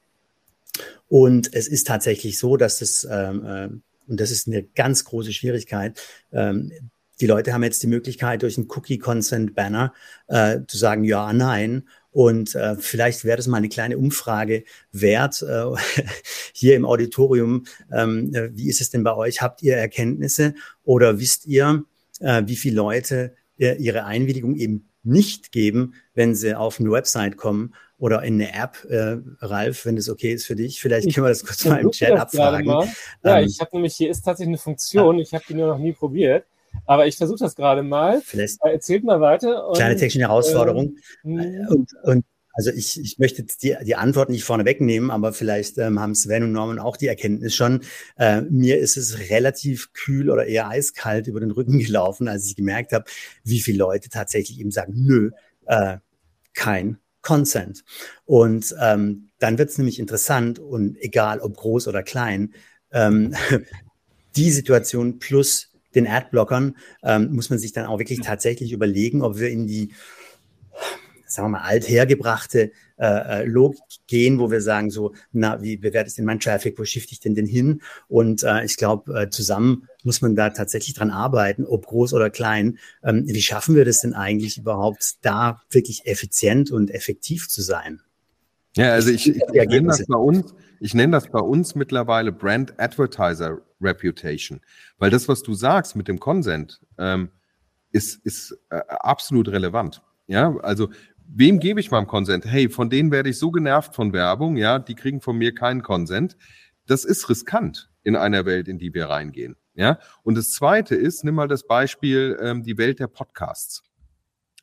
Speaker 4: Und es ist tatsächlich so, dass es, ähm, äh, und das ist eine ganz große Schwierigkeit, ähm, die Leute haben jetzt die Möglichkeit, durch einen Cookie-Consent-Banner äh, zu sagen, ja, nein. Und äh, vielleicht wäre das mal eine kleine Umfrage wert äh, hier im Auditorium. Ähm, äh, wie ist es denn bei euch? Habt ihr Erkenntnisse oder wisst ihr, äh, wie viele Leute äh, ihre Einwilligung eben nicht geben, wenn sie auf eine Website kommen oder in eine App, äh, Ralf, wenn das okay ist für dich. Vielleicht können wir das kurz mal im Chat abfragen.
Speaker 2: Ja, ähm, ich habe nämlich, hier ist tatsächlich eine Funktion, ich habe die nur noch nie probiert. Aber ich versuche das gerade mal.
Speaker 4: Vielleicht
Speaker 2: äh, Erzählt mal weiter.
Speaker 4: Und, kleine technische Herausforderung.
Speaker 2: Ähm,
Speaker 4: und, und Also ich, ich möchte die, die Antwort nicht vorne wegnehmen, aber vielleicht ähm, haben Sven und Norman auch die Erkenntnis schon. Äh, mir ist es relativ kühl oder eher eiskalt über den Rücken gelaufen, als ich gemerkt habe, wie viele Leute tatsächlich eben sagen, nö, äh, kein Consent. Und ähm, dann wird es nämlich interessant und egal ob groß oder klein, ähm, die Situation plus den Adblockern ähm, muss man sich dann auch wirklich tatsächlich überlegen, ob wir in die sagen wir mal, althergebrachte äh, äh, Logik gehen, wo wir sagen so, na, wie bewertet denn mein Traffic, wo shifte ich denn denn hin? Und äh, ich glaube, äh, zusammen muss man da tatsächlich dran arbeiten, ob groß oder klein. Ähm, wie schaffen wir das denn eigentlich überhaupt, da wirklich effizient und effektiv zu sein?
Speaker 5: Ja, also ich, ich, ich das bei uns, ich nenne das bei uns mittlerweile Brand Advertiser Reputation, weil das, was du sagst mit dem Consent, ähm, ist, ist äh, absolut relevant. Ja, also wem gebe ich meinem Consent? Hey, von denen werde ich so genervt von Werbung, ja, die kriegen von mir keinen Consent. Das ist riskant in einer Welt, in die wir reingehen. Ja, und das zweite ist, nimm mal das Beispiel, ähm, die Welt der Podcasts.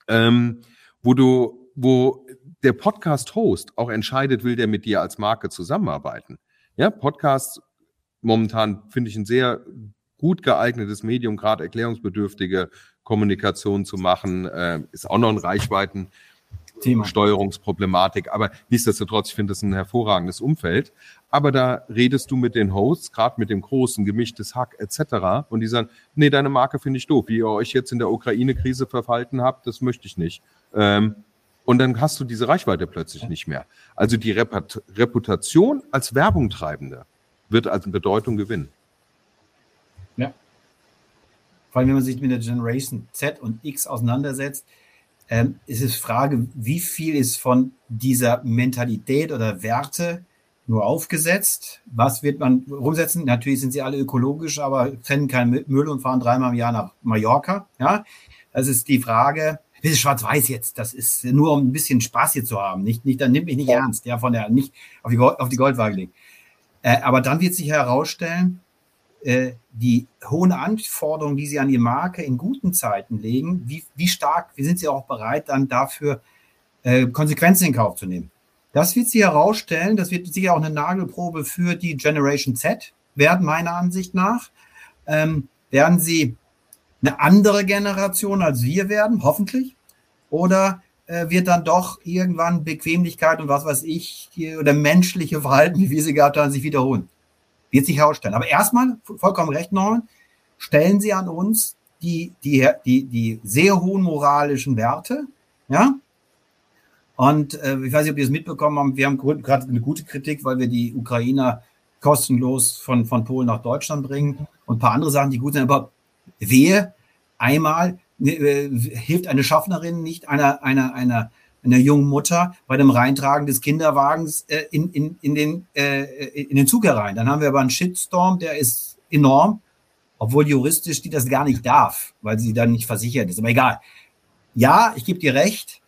Speaker 5: Ähm, wo du, wo der Podcast-Host auch entscheidet, will der mit dir als Marke zusammenarbeiten. Ja, Podcasts momentan finde ich ein sehr gut geeignetes Medium, gerade erklärungsbedürftige Kommunikation zu machen, äh, ist auch noch ein Reichweiten Thema. Steuerungsproblematik. Aber nichtsdestotrotz, ich finde das ein hervorragendes Umfeld. Aber da redest du mit den Hosts, gerade mit dem großen gemischtes Hack etc. Und die sagen, nee, deine Marke finde ich doof. Wie ihr euch jetzt in der Ukraine-Krise verhalten habt, das möchte ich nicht. Ähm, und dann hast du diese Reichweite plötzlich nicht mehr. Also die Reputation als Werbungtreibende wird als Bedeutung gewinnen.
Speaker 3: Ja. Vor allem, wenn man sich mit der Generation Z und X auseinandersetzt, ähm, ist es Frage, wie viel ist von dieser Mentalität oder Werte nur aufgesetzt? Was wird man umsetzen? Natürlich sind sie alle ökologisch, aber trennen keinen Müll und fahren dreimal im Jahr nach Mallorca. Ja, das ist die Frage. Ist schwarz-weiß jetzt. Das ist nur um ein bisschen Spaß hier zu haben. Nicht, nicht, dann nimmt mich nicht ja. ernst. Ja, von der, nicht auf die, auf die Goldwaage legen. Äh, aber dann wird sich herausstellen, äh, die hohen Anforderungen, die sie an die Marke in guten Zeiten legen, wie, wie stark, wie sind sie auch bereit, dann dafür äh, Konsequenzen in Kauf zu nehmen. Das wird sie herausstellen, das wird sicher auch eine Nagelprobe für die Generation Z werden, meiner Ansicht nach. Ähm, werden sie eine andere Generation als wir werden, hoffentlich? Oder äh, wird dann doch irgendwann Bequemlichkeit und was weiß ich, oder menschliche Verhalten, wie wir sie gehabt haben, sich wiederholen? Wird sich herausstellen. Aber erstmal, vollkommen recht, Norman, stellen Sie an uns die, die, die, die sehr hohen moralischen Werte, ja, und äh, ich weiß nicht, ob ihr es mitbekommen haben, wir haben gerade eine gute Kritik, weil wir die Ukrainer kostenlos von, von Polen nach Deutschland bringen und ein paar andere Sachen, die gut sind. Aber wehe, einmal äh, hilft eine Schaffnerin nicht einer, einer, einer, einer jungen Mutter bei dem Reintragen des Kinderwagens äh, in, in, in, den, äh, in den Zug herein. Dann haben wir aber einen Shitstorm, der ist enorm, obwohl juristisch die das gar nicht darf, weil sie dann nicht versichert ist. Aber egal. Ja, ich gebe dir recht.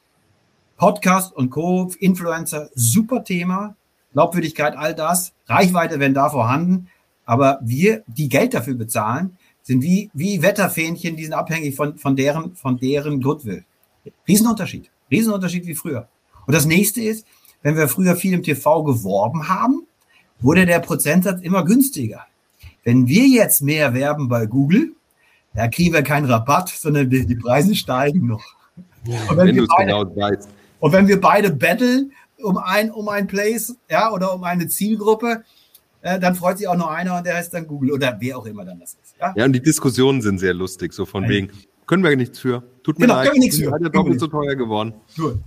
Speaker 3: Podcast und Co., Influencer, super Thema. Glaubwürdigkeit, all das. Reichweite, wenn da vorhanden. Aber wir, die Geld dafür bezahlen, sind wie, wie Wetterfähnchen, die sind abhängig von, von deren, von deren Goodwill. Riesenunterschied. Riesenunterschied wie früher. Und das nächste ist, wenn wir früher viel im TV geworben haben, wurde der Prozentsatz immer günstiger. Wenn wir jetzt mehr werben bei Google, da kriegen wir keinen Rabatt, sondern die, Preise steigen noch. Und wenn, wenn wir beide, genau weißt. und wenn wir beide battlen um ein, um ein Place, ja, oder um eine Zielgruppe, äh, dann freut sich auch nur einer und der heißt dann Google oder wer auch immer dann das ist.
Speaker 5: Ja, ja und die Diskussionen sind sehr lustig, so von wegen, können wir nichts für. Tut mir genau, leid,
Speaker 3: nichts für.
Speaker 5: Leider doppelt so teuer geworden.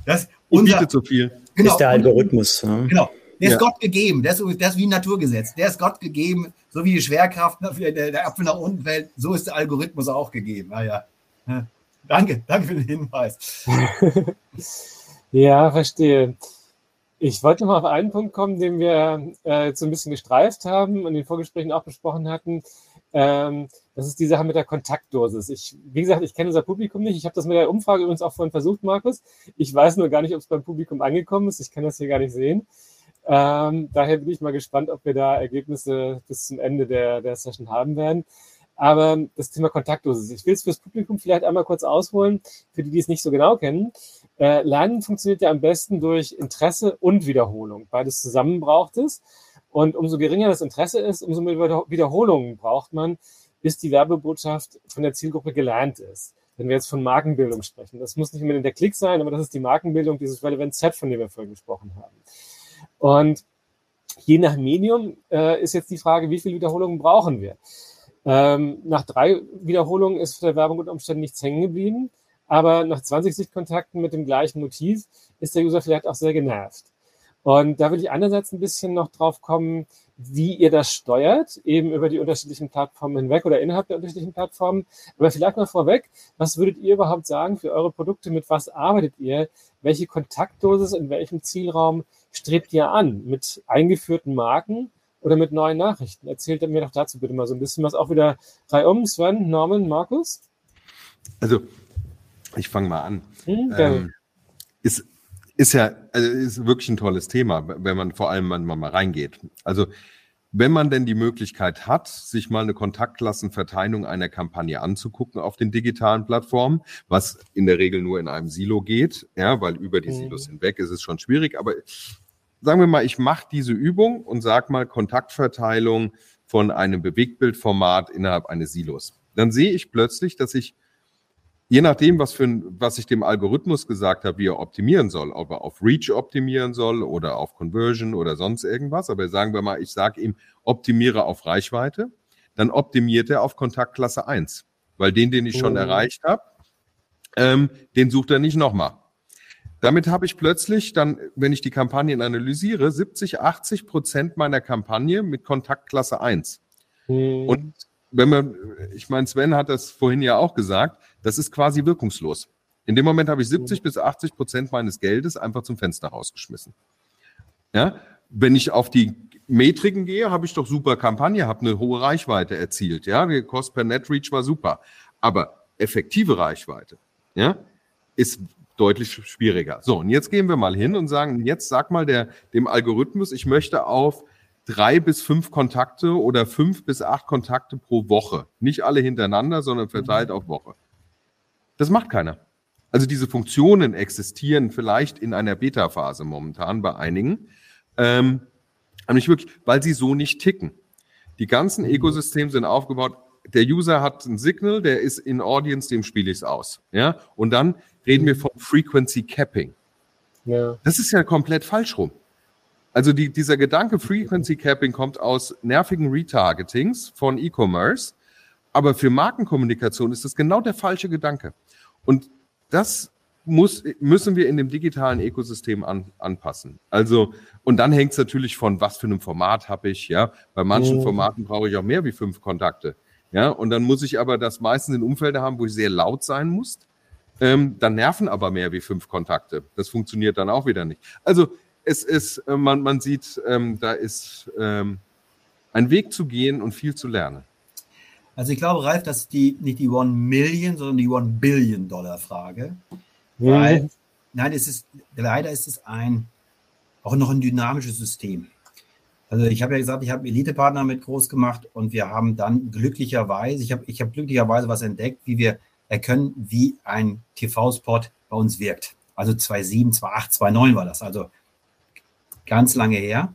Speaker 3: Das, unser, bietet
Speaker 4: so viel. Genau, ist der Algorithmus.
Speaker 3: Ja. Genau. Der ist ja. Gott gegeben. Der ist, der ist wie ein Naturgesetz. Der ist Gott gegeben. So wie die Schwerkraft, der, der Apfel nach unten fällt, so ist der Algorithmus auch gegeben. Naja. Ah, ja. Danke, danke für den Hinweis.
Speaker 2: ja, verstehe. Ich wollte mal auf einen Punkt kommen, den wir äh, jetzt so ein bisschen gestreift haben und in den Vorgesprächen auch besprochen hatten. Ähm, das ist die Sache mit der Kontaktdosis. Ich, wie gesagt, ich kenne unser Publikum nicht. Ich habe das mit der Umfrage übrigens auch vorhin versucht, Markus. Ich weiß nur gar nicht, ob es beim Publikum angekommen ist. Ich kann das hier gar nicht sehen. Ähm, daher bin ich mal gespannt, ob wir da Ergebnisse bis zum Ende der, der Session haben werden. Aber das Thema Kontaktdosis. Ich will es fürs Publikum vielleicht einmal kurz ausholen, für die, die es nicht so genau kennen. Äh, Lernen funktioniert ja am besten durch Interesse und Wiederholung. Beides zusammen braucht es. Und umso geringer das Interesse ist, umso mehr Wiederholungen braucht man, bis die Werbebotschaft von der Zielgruppe gelernt ist. Wenn wir jetzt von Markenbildung sprechen, das muss nicht unbedingt der Klick sein, aber das ist die Markenbildung, dieses Relevant Set, von dem wir vorhin gesprochen haben. Und je nach Medium äh, ist jetzt die Frage, wie viele Wiederholungen brauchen wir? Ähm, nach drei Wiederholungen ist für der Werbung unter Umständen nichts hängen geblieben. Aber nach 20 Sichtkontakten mit dem gleichen Motiv ist der User vielleicht auch sehr genervt. Und da will ich einerseits ein bisschen noch drauf kommen, wie ihr das steuert, eben über die unterschiedlichen Plattformen hinweg oder innerhalb der unterschiedlichen Plattformen. Aber vielleicht mal vorweg, was würdet ihr überhaupt sagen für eure Produkte? Mit was arbeitet ihr? Welche Kontaktdosis in welchem Zielraum strebt ihr an? Mit eingeführten Marken oder mit neuen Nachrichten? Erzählt mir doch dazu bitte mal so ein bisschen was. Auch wieder reihum. Sven, Norman, Markus?
Speaker 5: Also ich fange mal an. Hm, ähm, ist, ist ja also ist wirklich ein tolles Thema, wenn man vor allem mal, mal reingeht. Also wenn man denn die Möglichkeit hat, sich mal eine Kontaktklassenverteilung einer Kampagne anzugucken auf den digitalen Plattformen, was in der Regel nur in einem Silo geht, ja, weil über die Silos mhm. hinweg ist es schon schwierig. Aber sagen wir mal, ich mache diese Übung und sag mal Kontaktverteilung von einem Bewegtbildformat innerhalb eines Silos. Dann sehe ich plötzlich, dass ich je nachdem, was, für ein, was ich dem Algorithmus gesagt habe, wie er optimieren soll, ob er auf Reach optimieren soll oder auf Conversion oder sonst irgendwas, aber sagen wir mal, ich sage ihm, optimiere auf Reichweite, dann optimiert er auf Kontaktklasse 1, weil den, den ich schon oh. erreicht habe, ähm, den sucht er nicht nochmal. Damit habe ich plötzlich dann, wenn ich die Kampagnen analysiere, 70, 80 Prozent meiner Kampagne mit Kontaktklasse 1. Mhm. Und wenn man, ich meine, Sven hat das vorhin ja auch gesagt, das ist quasi wirkungslos. In dem Moment habe ich 70 bis 80 Prozent meines Geldes einfach zum Fenster rausgeschmissen. Ja, wenn ich auf die Metriken gehe, habe ich doch super Kampagne, habe eine hohe Reichweite erzielt. Ja, der Cost per Net Reach war super. Aber effektive Reichweite, ja, ist deutlich schwieriger. So, und jetzt gehen wir mal hin und sagen, jetzt sag mal der, dem Algorithmus, ich möchte auf drei bis fünf Kontakte oder fünf bis acht Kontakte pro Woche. Nicht alle hintereinander, sondern verteilt auf Woche. Das macht keiner. Also diese Funktionen existieren vielleicht in einer Beta-Phase momentan bei einigen, ähm, aber nicht wirklich, weil sie so nicht ticken. Die ganzen Ökosysteme sind aufgebaut. Der User hat ein Signal, der ist in Audience, dem spiele ich es aus. Ja? Und dann reden wir von Frequency Capping. Ja. Das ist ja komplett falsch rum. Also die, dieser Gedanke Frequency Capping kommt aus nervigen Retargetings von E-Commerce, aber für Markenkommunikation ist das genau der falsche Gedanke. Und das muss, müssen wir in dem digitalen Ökosystem an, anpassen. Also, und dann hängt es natürlich von, was für einem Format habe ich, ja. Bei manchen oh. Formaten brauche ich auch mehr wie fünf Kontakte. Ja, und dann muss ich aber das meistens in Umfelder haben, wo ich sehr laut sein muss. Ähm, dann nerven aber mehr wie fünf Kontakte. Das funktioniert dann auch wieder nicht. Also es ist, äh, man, man sieht, ähm, da ist ähm, ein Weg zu gehen und viel zu lernen.
Speaker 3: Also ich glaube, Ralf, das ist die, nicht die One Million, sondern die One Billion Dollar Frage. Mhm. Weil, nein, es ist, leider ist es ein, auch noch ein dynamisches System. Also ich habe ja gesagt, ich habe Elite-Partner mit groß gemacht und wir haben dann glücklicherweise, ich habe ich hab glücklicherweise was entdeckt, wie wir erkennen, wie ein TV-Spot bei uns wirkt. Also 2.7, 2.8, 2.9 war das. Also ganz lange her.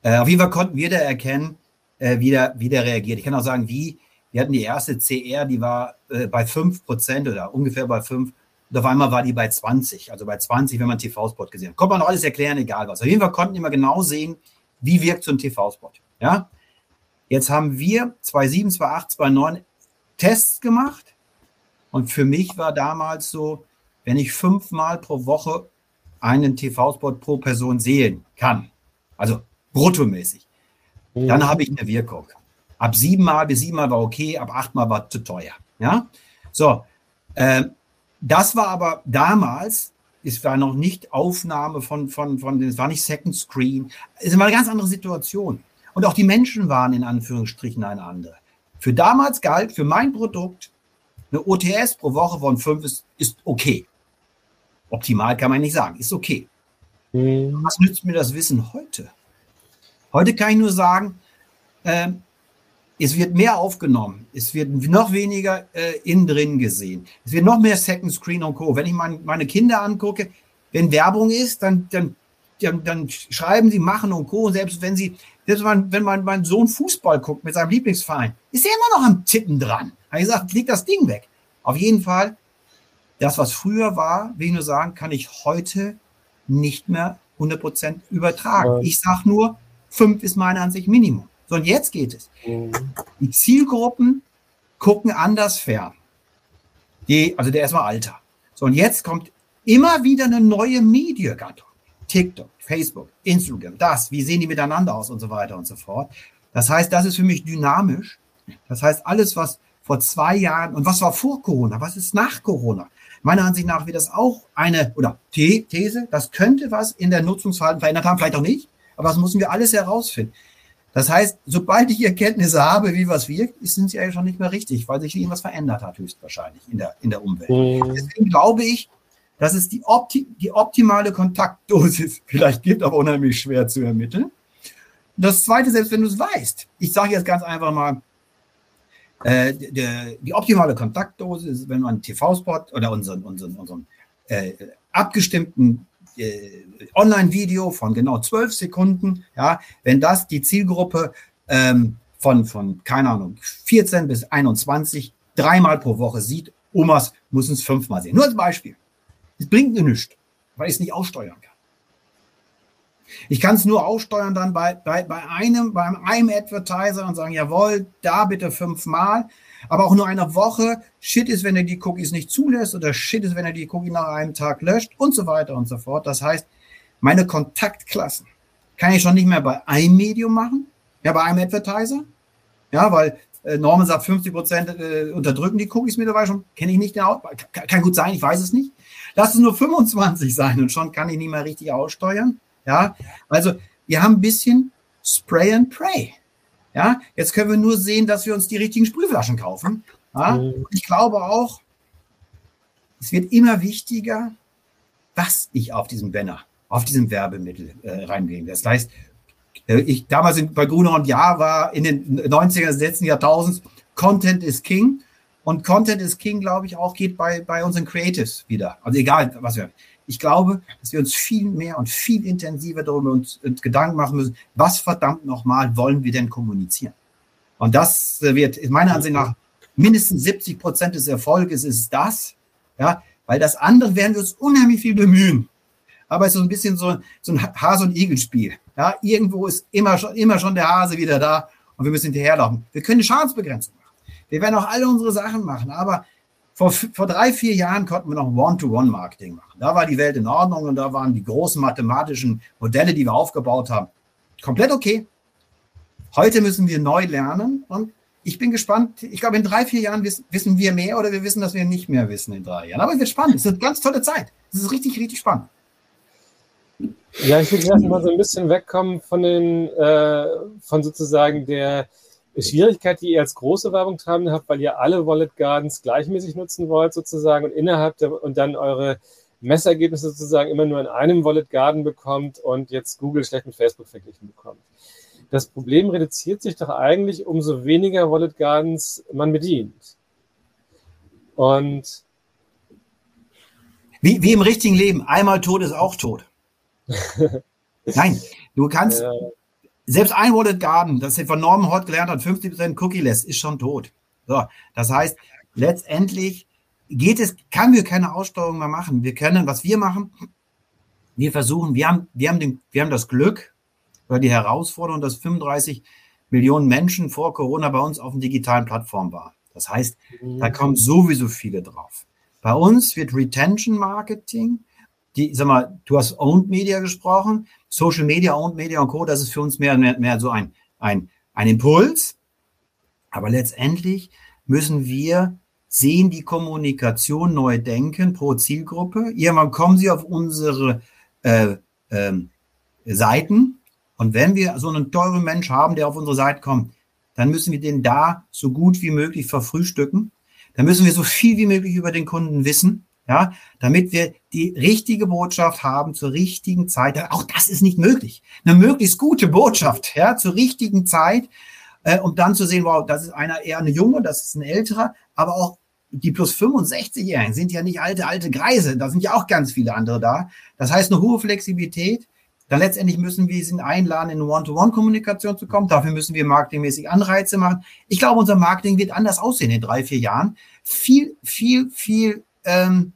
Speaker 3: Äh, auf jeden Fall konnten wir da erkennen, äh, wie, der, wie der reagiert. Ich kann auch sagen, wie. Wir hatten die erste CR, die war äh, bei 5% oder ungefähr bei 5%. Und auf einmal war die bei 20, also bei 20, wenn man TV-Spot gesehen hat. Konnte man auch alles erklären, egal was. Auf jeden Fall konnten immer genau sehen, wie wirkt so ein TV-Spot. Ja? Jetzt haben wir 2.7, 2.8, 2.9 Tests gemacht. Und für mich war damals so, wenn ich fünfmal pro Woche einen TV-Spot pro Person sehen kann, also bruttomäßig, mhm. dann habe ich eine Wirkung. Ab siebenmal bis siebenmal war okay, ab achtmal war zu teuer. Ja, so. Äh, das war aber damals, es war noch nicht Aufnahme von, von, von, es war nicht Second Screen. Es war eine ganz andere Situation. Und auch die Menschen waren in Anführungsstrichen eine andere. Für damals galt, für mein Produkt, eine OTS pro Woche von fünf ist, ist okay. Optimal kann man nicht sagen, ist okay. Mhm. Was nützt mir das Wissen heute? Heute kann ich nur sagen, äh, es wird mehr aufgenommen, es wird noch weniger äh, innen drin gesehen, es wird noch mehr Second Screen und Co. Wenn ich mein, meine Kinder angucke, wenn Werbung ist, dann, dann, dann, dann schreiben sie machen und Co. Und selbst wenn sie, selbst wenn, wenn mein, mein Sohn Fußball guckt mit seinem Lieblingsverein, ist er immer noch am Tippen dran. Habe ich gesagt, leg das Ding weg. Auf jeden Fall, das, was früher war, will ich nur sagen, kann ich heute nicht mehr 100% übertragen. Ich sage nur, fünf ist meiner Ansicht Minimum. So, und jetzt geht es. Mhm. Die Zielgruppen gucken anders fern. Die, also der erstmal Alter. So, und jetzt kommt immer wieder eine neue Mediengattung. TikTok, Facebook, Instagram, das, wie sehen die miteinander aus und so weiter und so fort. Das heißt, das ist für mich dynamisch. Das heißt, alles, was vor zwei Jahren und was war vor Corona, was ist nach Corona? Meiner Ansicht nach wird das auch eine, oder These, das könnte was in der Nutzungsverhalten verändert haben, vielleicht auch nicht, aber das müssen wir alles herausfinden. Das heißt, sobald ich Erkenntnisse habe, wie was wirkt, sind sie ja schon nicht mehr richtig, weil sich irgendwas verändert hat, höchstwahrscheinlich in der, in der Umwelt. Mhm. Deswegen glaube ich, dass es die, opti die optimale Kontaktdosis vielleicht gibt, aber unheimlich schwer zu ermitteln. Das zweite, selbst wenn du es weißt, ich sage jetzt ganz einfach mal, äh, die, die optimale Kontaktdosis ist, wenn man TV-Spot oder unseren, unseren, unseren äh, abgestimmten Online-Video von genau zwölf Sekunden, ja, wenn das die Zielgruppe ähm, von, von, keine Ahnung, 14 bis 21 dreimal pro Woche sieht, Omas müssen es fünfmal sehen. Nur als Beispiel. Es bringt mir nichts, weil ich es nicht aussteuern kann. Ich kann es nur aussteuern dann bei, bei, bei einem, bei einem Advertiser und sagen, jawohl, da bitte fünfmal. Aber auch nur eine Woche. Shit ist, wenn er die Cookies nicht zulässt oder Shit ist, wenn er die Cookie nach einem Tag löscht und so weiter und so fort. Das heißt, meine Kontaktklassen kann ich schon nicht mehr bei einem Medium machen, ja, bei einem Advertiser. Ja, weil äh, Norman sagt, 50 Prozent äh, unterdrücken die Cookies mittlerweile schon. Kenne ich nicht genau. Kann, kann gut sein, ich weiß es nicht. Lass es nur 25 sein und schon kann ich nicht mehr richtig aussteuern. Ja, also wir haben ein bisschen Spray and Pray. Ja, jetzt können wir nur sehen, dass wir uns die richtigen Sprühflaschen kaufen. Ja, ich glaube auch, es wird immer wichtiger, was ich auf diesem Banner, auf diesem Werbemittel äh, reinbringe. Das heißt, äh, ich damals bei Gruner und Ja war in den 90er des letzten Jahrtausends Content is King. Und Content is King, glaube ich, auch geht bei, bei unseren Creatives wieder. Also egal, was wir. Ich glaube, dass wir uns viel mehr und viel intensiver darüber uns, uns Gedanken machen müssen, was verdammt nochmal wollen wir denn kommunizieren? Und das wird meiner Ansicht nach mindestens 70 Prozent des Erfolges ist das, ja, weil das andere werden wir uns unheimlich viel bemühen. Aber es ist so ein bisschen so, so ein Hase- und Igel-Spiel. Ja, irgendwo ist immer schon, immer schon der Hase wieder da und wir müssen hinterherlaufen. Wir können eine Schadensbegrenzung machen. Wir werden auch alle unsere Sachen machen, aber vor, vor drei, vier Jahren konnten wir noch One-to-One-Marketing machen. Da war die Welt in Ordnung und da waren die großen mathematischen Modelle, die wir aufgebaut haben, komplett okay. Heute müssen wir neu lernen und ich bin gespannt. Ich glaube, in drei, vier Jahren wissen, wir mehr oder wir wissen, dass wir nicht mehr wissen in drei Jahren. Aber es wird spannend. Es ist eine ganz tolle Zeit. Es ist richtig, richtig spannend.
Speaker 2: Ja, ich würde erst mal so ein bisschen wegkommen von den, äh, von sozusagen der, Schwierigkeit, die ihr als große Werbung treiben habt, weil ihr alle Wallet Gardens gleichmäßig nutzen wollt sozusagen und innerhalb der, und dann eure Messergebnisse sozusagen immer nur in einem Wallet Garden bekommt und jetzt Google schlecht mit Facebook verglichen bekommt. Das Problem reduziert sich doch eigentlich, umso weniger Wallet Gardens man bedient. Und
Speaker 3: wie, wie im richtigen Leben, einmal tot ist auch tot. Nein, du kannst, ja. Selbst ein Wallet Garden, das von Norman Hort gelernt hat, 50% Cookie lässt, ist schon tot. So, das heißt, letztendlich geht es, kann wir keine Aussteuerung mehr machen. Wir können, was wir machen, wir versuchen, wir haben, wir haben, den, wir haben das Glück oder die Herausforderung, dass 35 Millionen Menschen vor Corona bei uns auf den digitalen Plattformen waren. Das heißt, da kommen sowieso viele drauf. Bei uns wird Retention Marketing, die, sag mal, du hast Owned Media gesprochen. Social Media, Owned Media und Co., das ist für uns mehr, mehr, mehr so ein, ein, ein Impuls. Aber letztendlich müssen wir sehen, die Kommunikation neu denken pro Zielgruppe. Irgendwann kommen sie auf unsere äh, äh, Seiten. Und wenn wir so einen teuren Mensch haben, der auf unsere Seite kommt, dann müssen wir den da so gut wie möglich verfrühstücken. Dann müssen wir so viel wie möglich über den Kunden wissen ja, damit wir die richtige Botschaft haben zur richtigen Zeit. Auch das ist nicht möglich. Eine möglichst gute Botschaft, ja, zur richtigen Zeit äh, um dann zu sehen, wow, das ist einer eher eine junge, das ist ein älterer, aber auch die plus 65-Jährigen sind ja nicht alte, alte Greise, da sind ja auch ganz viele andere da. Das heißt, eine hohe Flexibilität. Dann letztendlich müssen wir sie einladen, in One-to-One-Kommunikation zu kommen. Dafür müssen wir marketingmäßig Anreize machen. Ich glaube, unser Marketing wird anders aussehen in drei, vier Jahren. Viel, viel, viel ähm,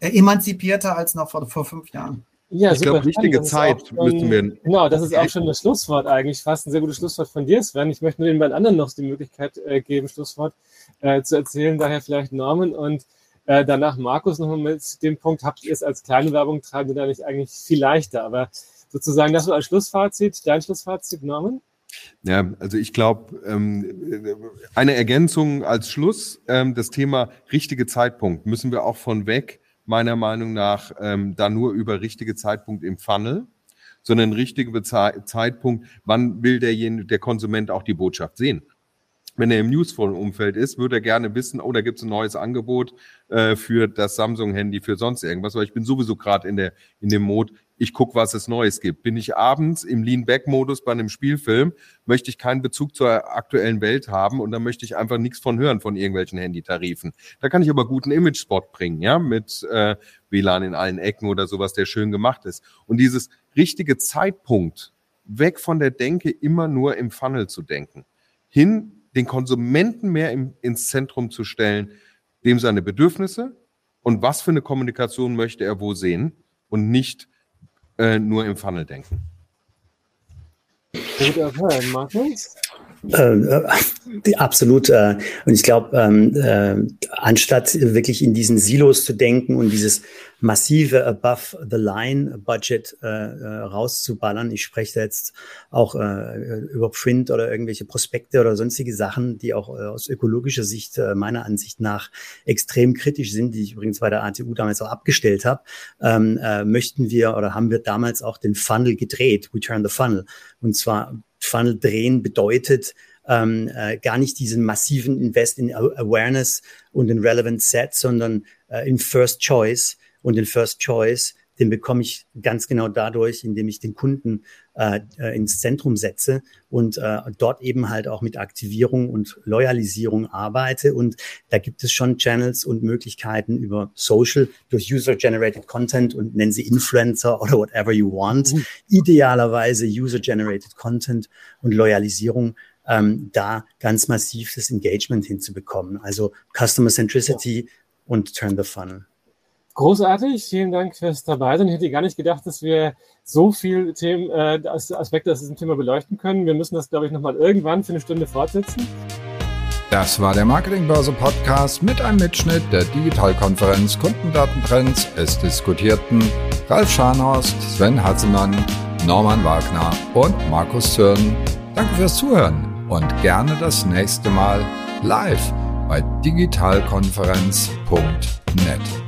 Speaker 3: emanzipierter als noch vor, vor fünf Jahren.
Speaker 5: Ja, ich glaube, richtige Zeit
Speaker 2: schon, müssen wir. Genau, das ist auch schon das Schlusswort eigentlich, fast ein sehr gutes Schlusswort von dir, Sven. Ich möchte nur den beiden anderen noch die Möglichkeit äh, geben, Schlusswort äh, zu erzählen. Daher vielleicht Norman und äh, danach Markus nochmal mit dem Punkt, habt ihr es als kleine Werbung treiben da nicht eigentlich viel leichter? Aber sozusagen das so als Schlussfazit, dein Schlussfazit, Norman?
Speaker 5: Ja, also ich glaube, ähm, eine Ergänzung als Schluss, ähm, das Thema richtige Zeitpunkt müssen wir auch von weg meiner Meinung nach ähm, da nur über richtige Zeitpunkt im Funnel, sondern richtige Zeitpunkt, wann will derjenige, der Konsument auch die Botschaft sehen. Wenn er im Newsflow-Umfeld ist, würde er gerne wissen, oh, da gibt es ein neues Angebot äh, für das Samsung-Handy, für sonst irgendwas, weil ich bin sowieso gerade in, der in dem Mode, ich gucke, was es Neues gibt. Bin ich abends im Lean-Back-Modus bei einem Spielfilm, möchte ich keinen Bezug zur aktuellen Welt haben und dann möchte ich einfach nichts von hören von irgendwelchen Handytarifen. Da kann ich aber guten Image-Spot bringen, ja, mit äh, WLAN in allen Ecken oder sowas, der schön gemacht ist. Und dieses richtige Zeitpunkt, weg von der Denke, immer nur im Funnel zu denken, hin den Konsumenten mehr im, ins Zentrum zu stellen, dem seine Bedürfnisse und was für eine Kommunikation möchte er wo sehen und nicht äh, nur im Funnel denken.
Speaker 4: Gut erfahren, Markus? Ähm, äh, absolut. Äh, und ich glaube, ähm, äh, anstatt wirklich in diesen Silos zu denken und dieses massive Above-the-Line-Budget äh, äh, rauszuballern, ich spreche da jetzt auch äh, über Print oder irgendwelche Prospekte oder sonstige Sachen, die auch äh, aus ökologischer Sicht äh, meiner Ansicht nach extrem kritisch sind, die ich übrigens bei der ATU damals auch abgestellt habe, ähm, äh, möchten wir oder haben wir damals auch den Funnel gedreht, We Turn the Funnel. Und zwar Funnel drehen bedeutet, ähm, äh, gar nicht diesen massiven Invest in Awareness und in Relevant Set, sondern äh, in First Choice. Und den First Choice, den bekomme ich ganz genau dadurch, indem ich den Kunden äh, ins Zentrum setze und äh, dort eben halt auch mit Aktivierung und Loyalisierung arbeite. Und da gibt es schon Channels und Möglichkeiten über Social, durch User-Generated Content und nennen sie Influencer oder whatever you want. Mhm. Idealerweise User-Generated Content und Loyalisierung ähm, da ganz massiv das Engagement hinzubekommen. Also Customer Centricity und Turn the Funnel.
Speaker 2: Großartig, vielen Dank fürs Dabeisein. Ich hätte gar nicht gedacht, dass wir so viele Themen, äh, Aspekte aus diesem Thema beleuchten können. Wir müssen das, glaube ich, nochmal irgendwann für eine Stunde fortsetzen.
Speaker 1: Das war der Marketingbörse Podcast mit einem Mitschnitt der Digitalkonferenz Kundendatentrends. Es diskutierten Ralf Scharnhorst, Sven Hatzemann, Norman Wagner und Markus Zürn. Danke fürs Zuhören und gerne das nächste Mal live bei digitalkonferenz.net.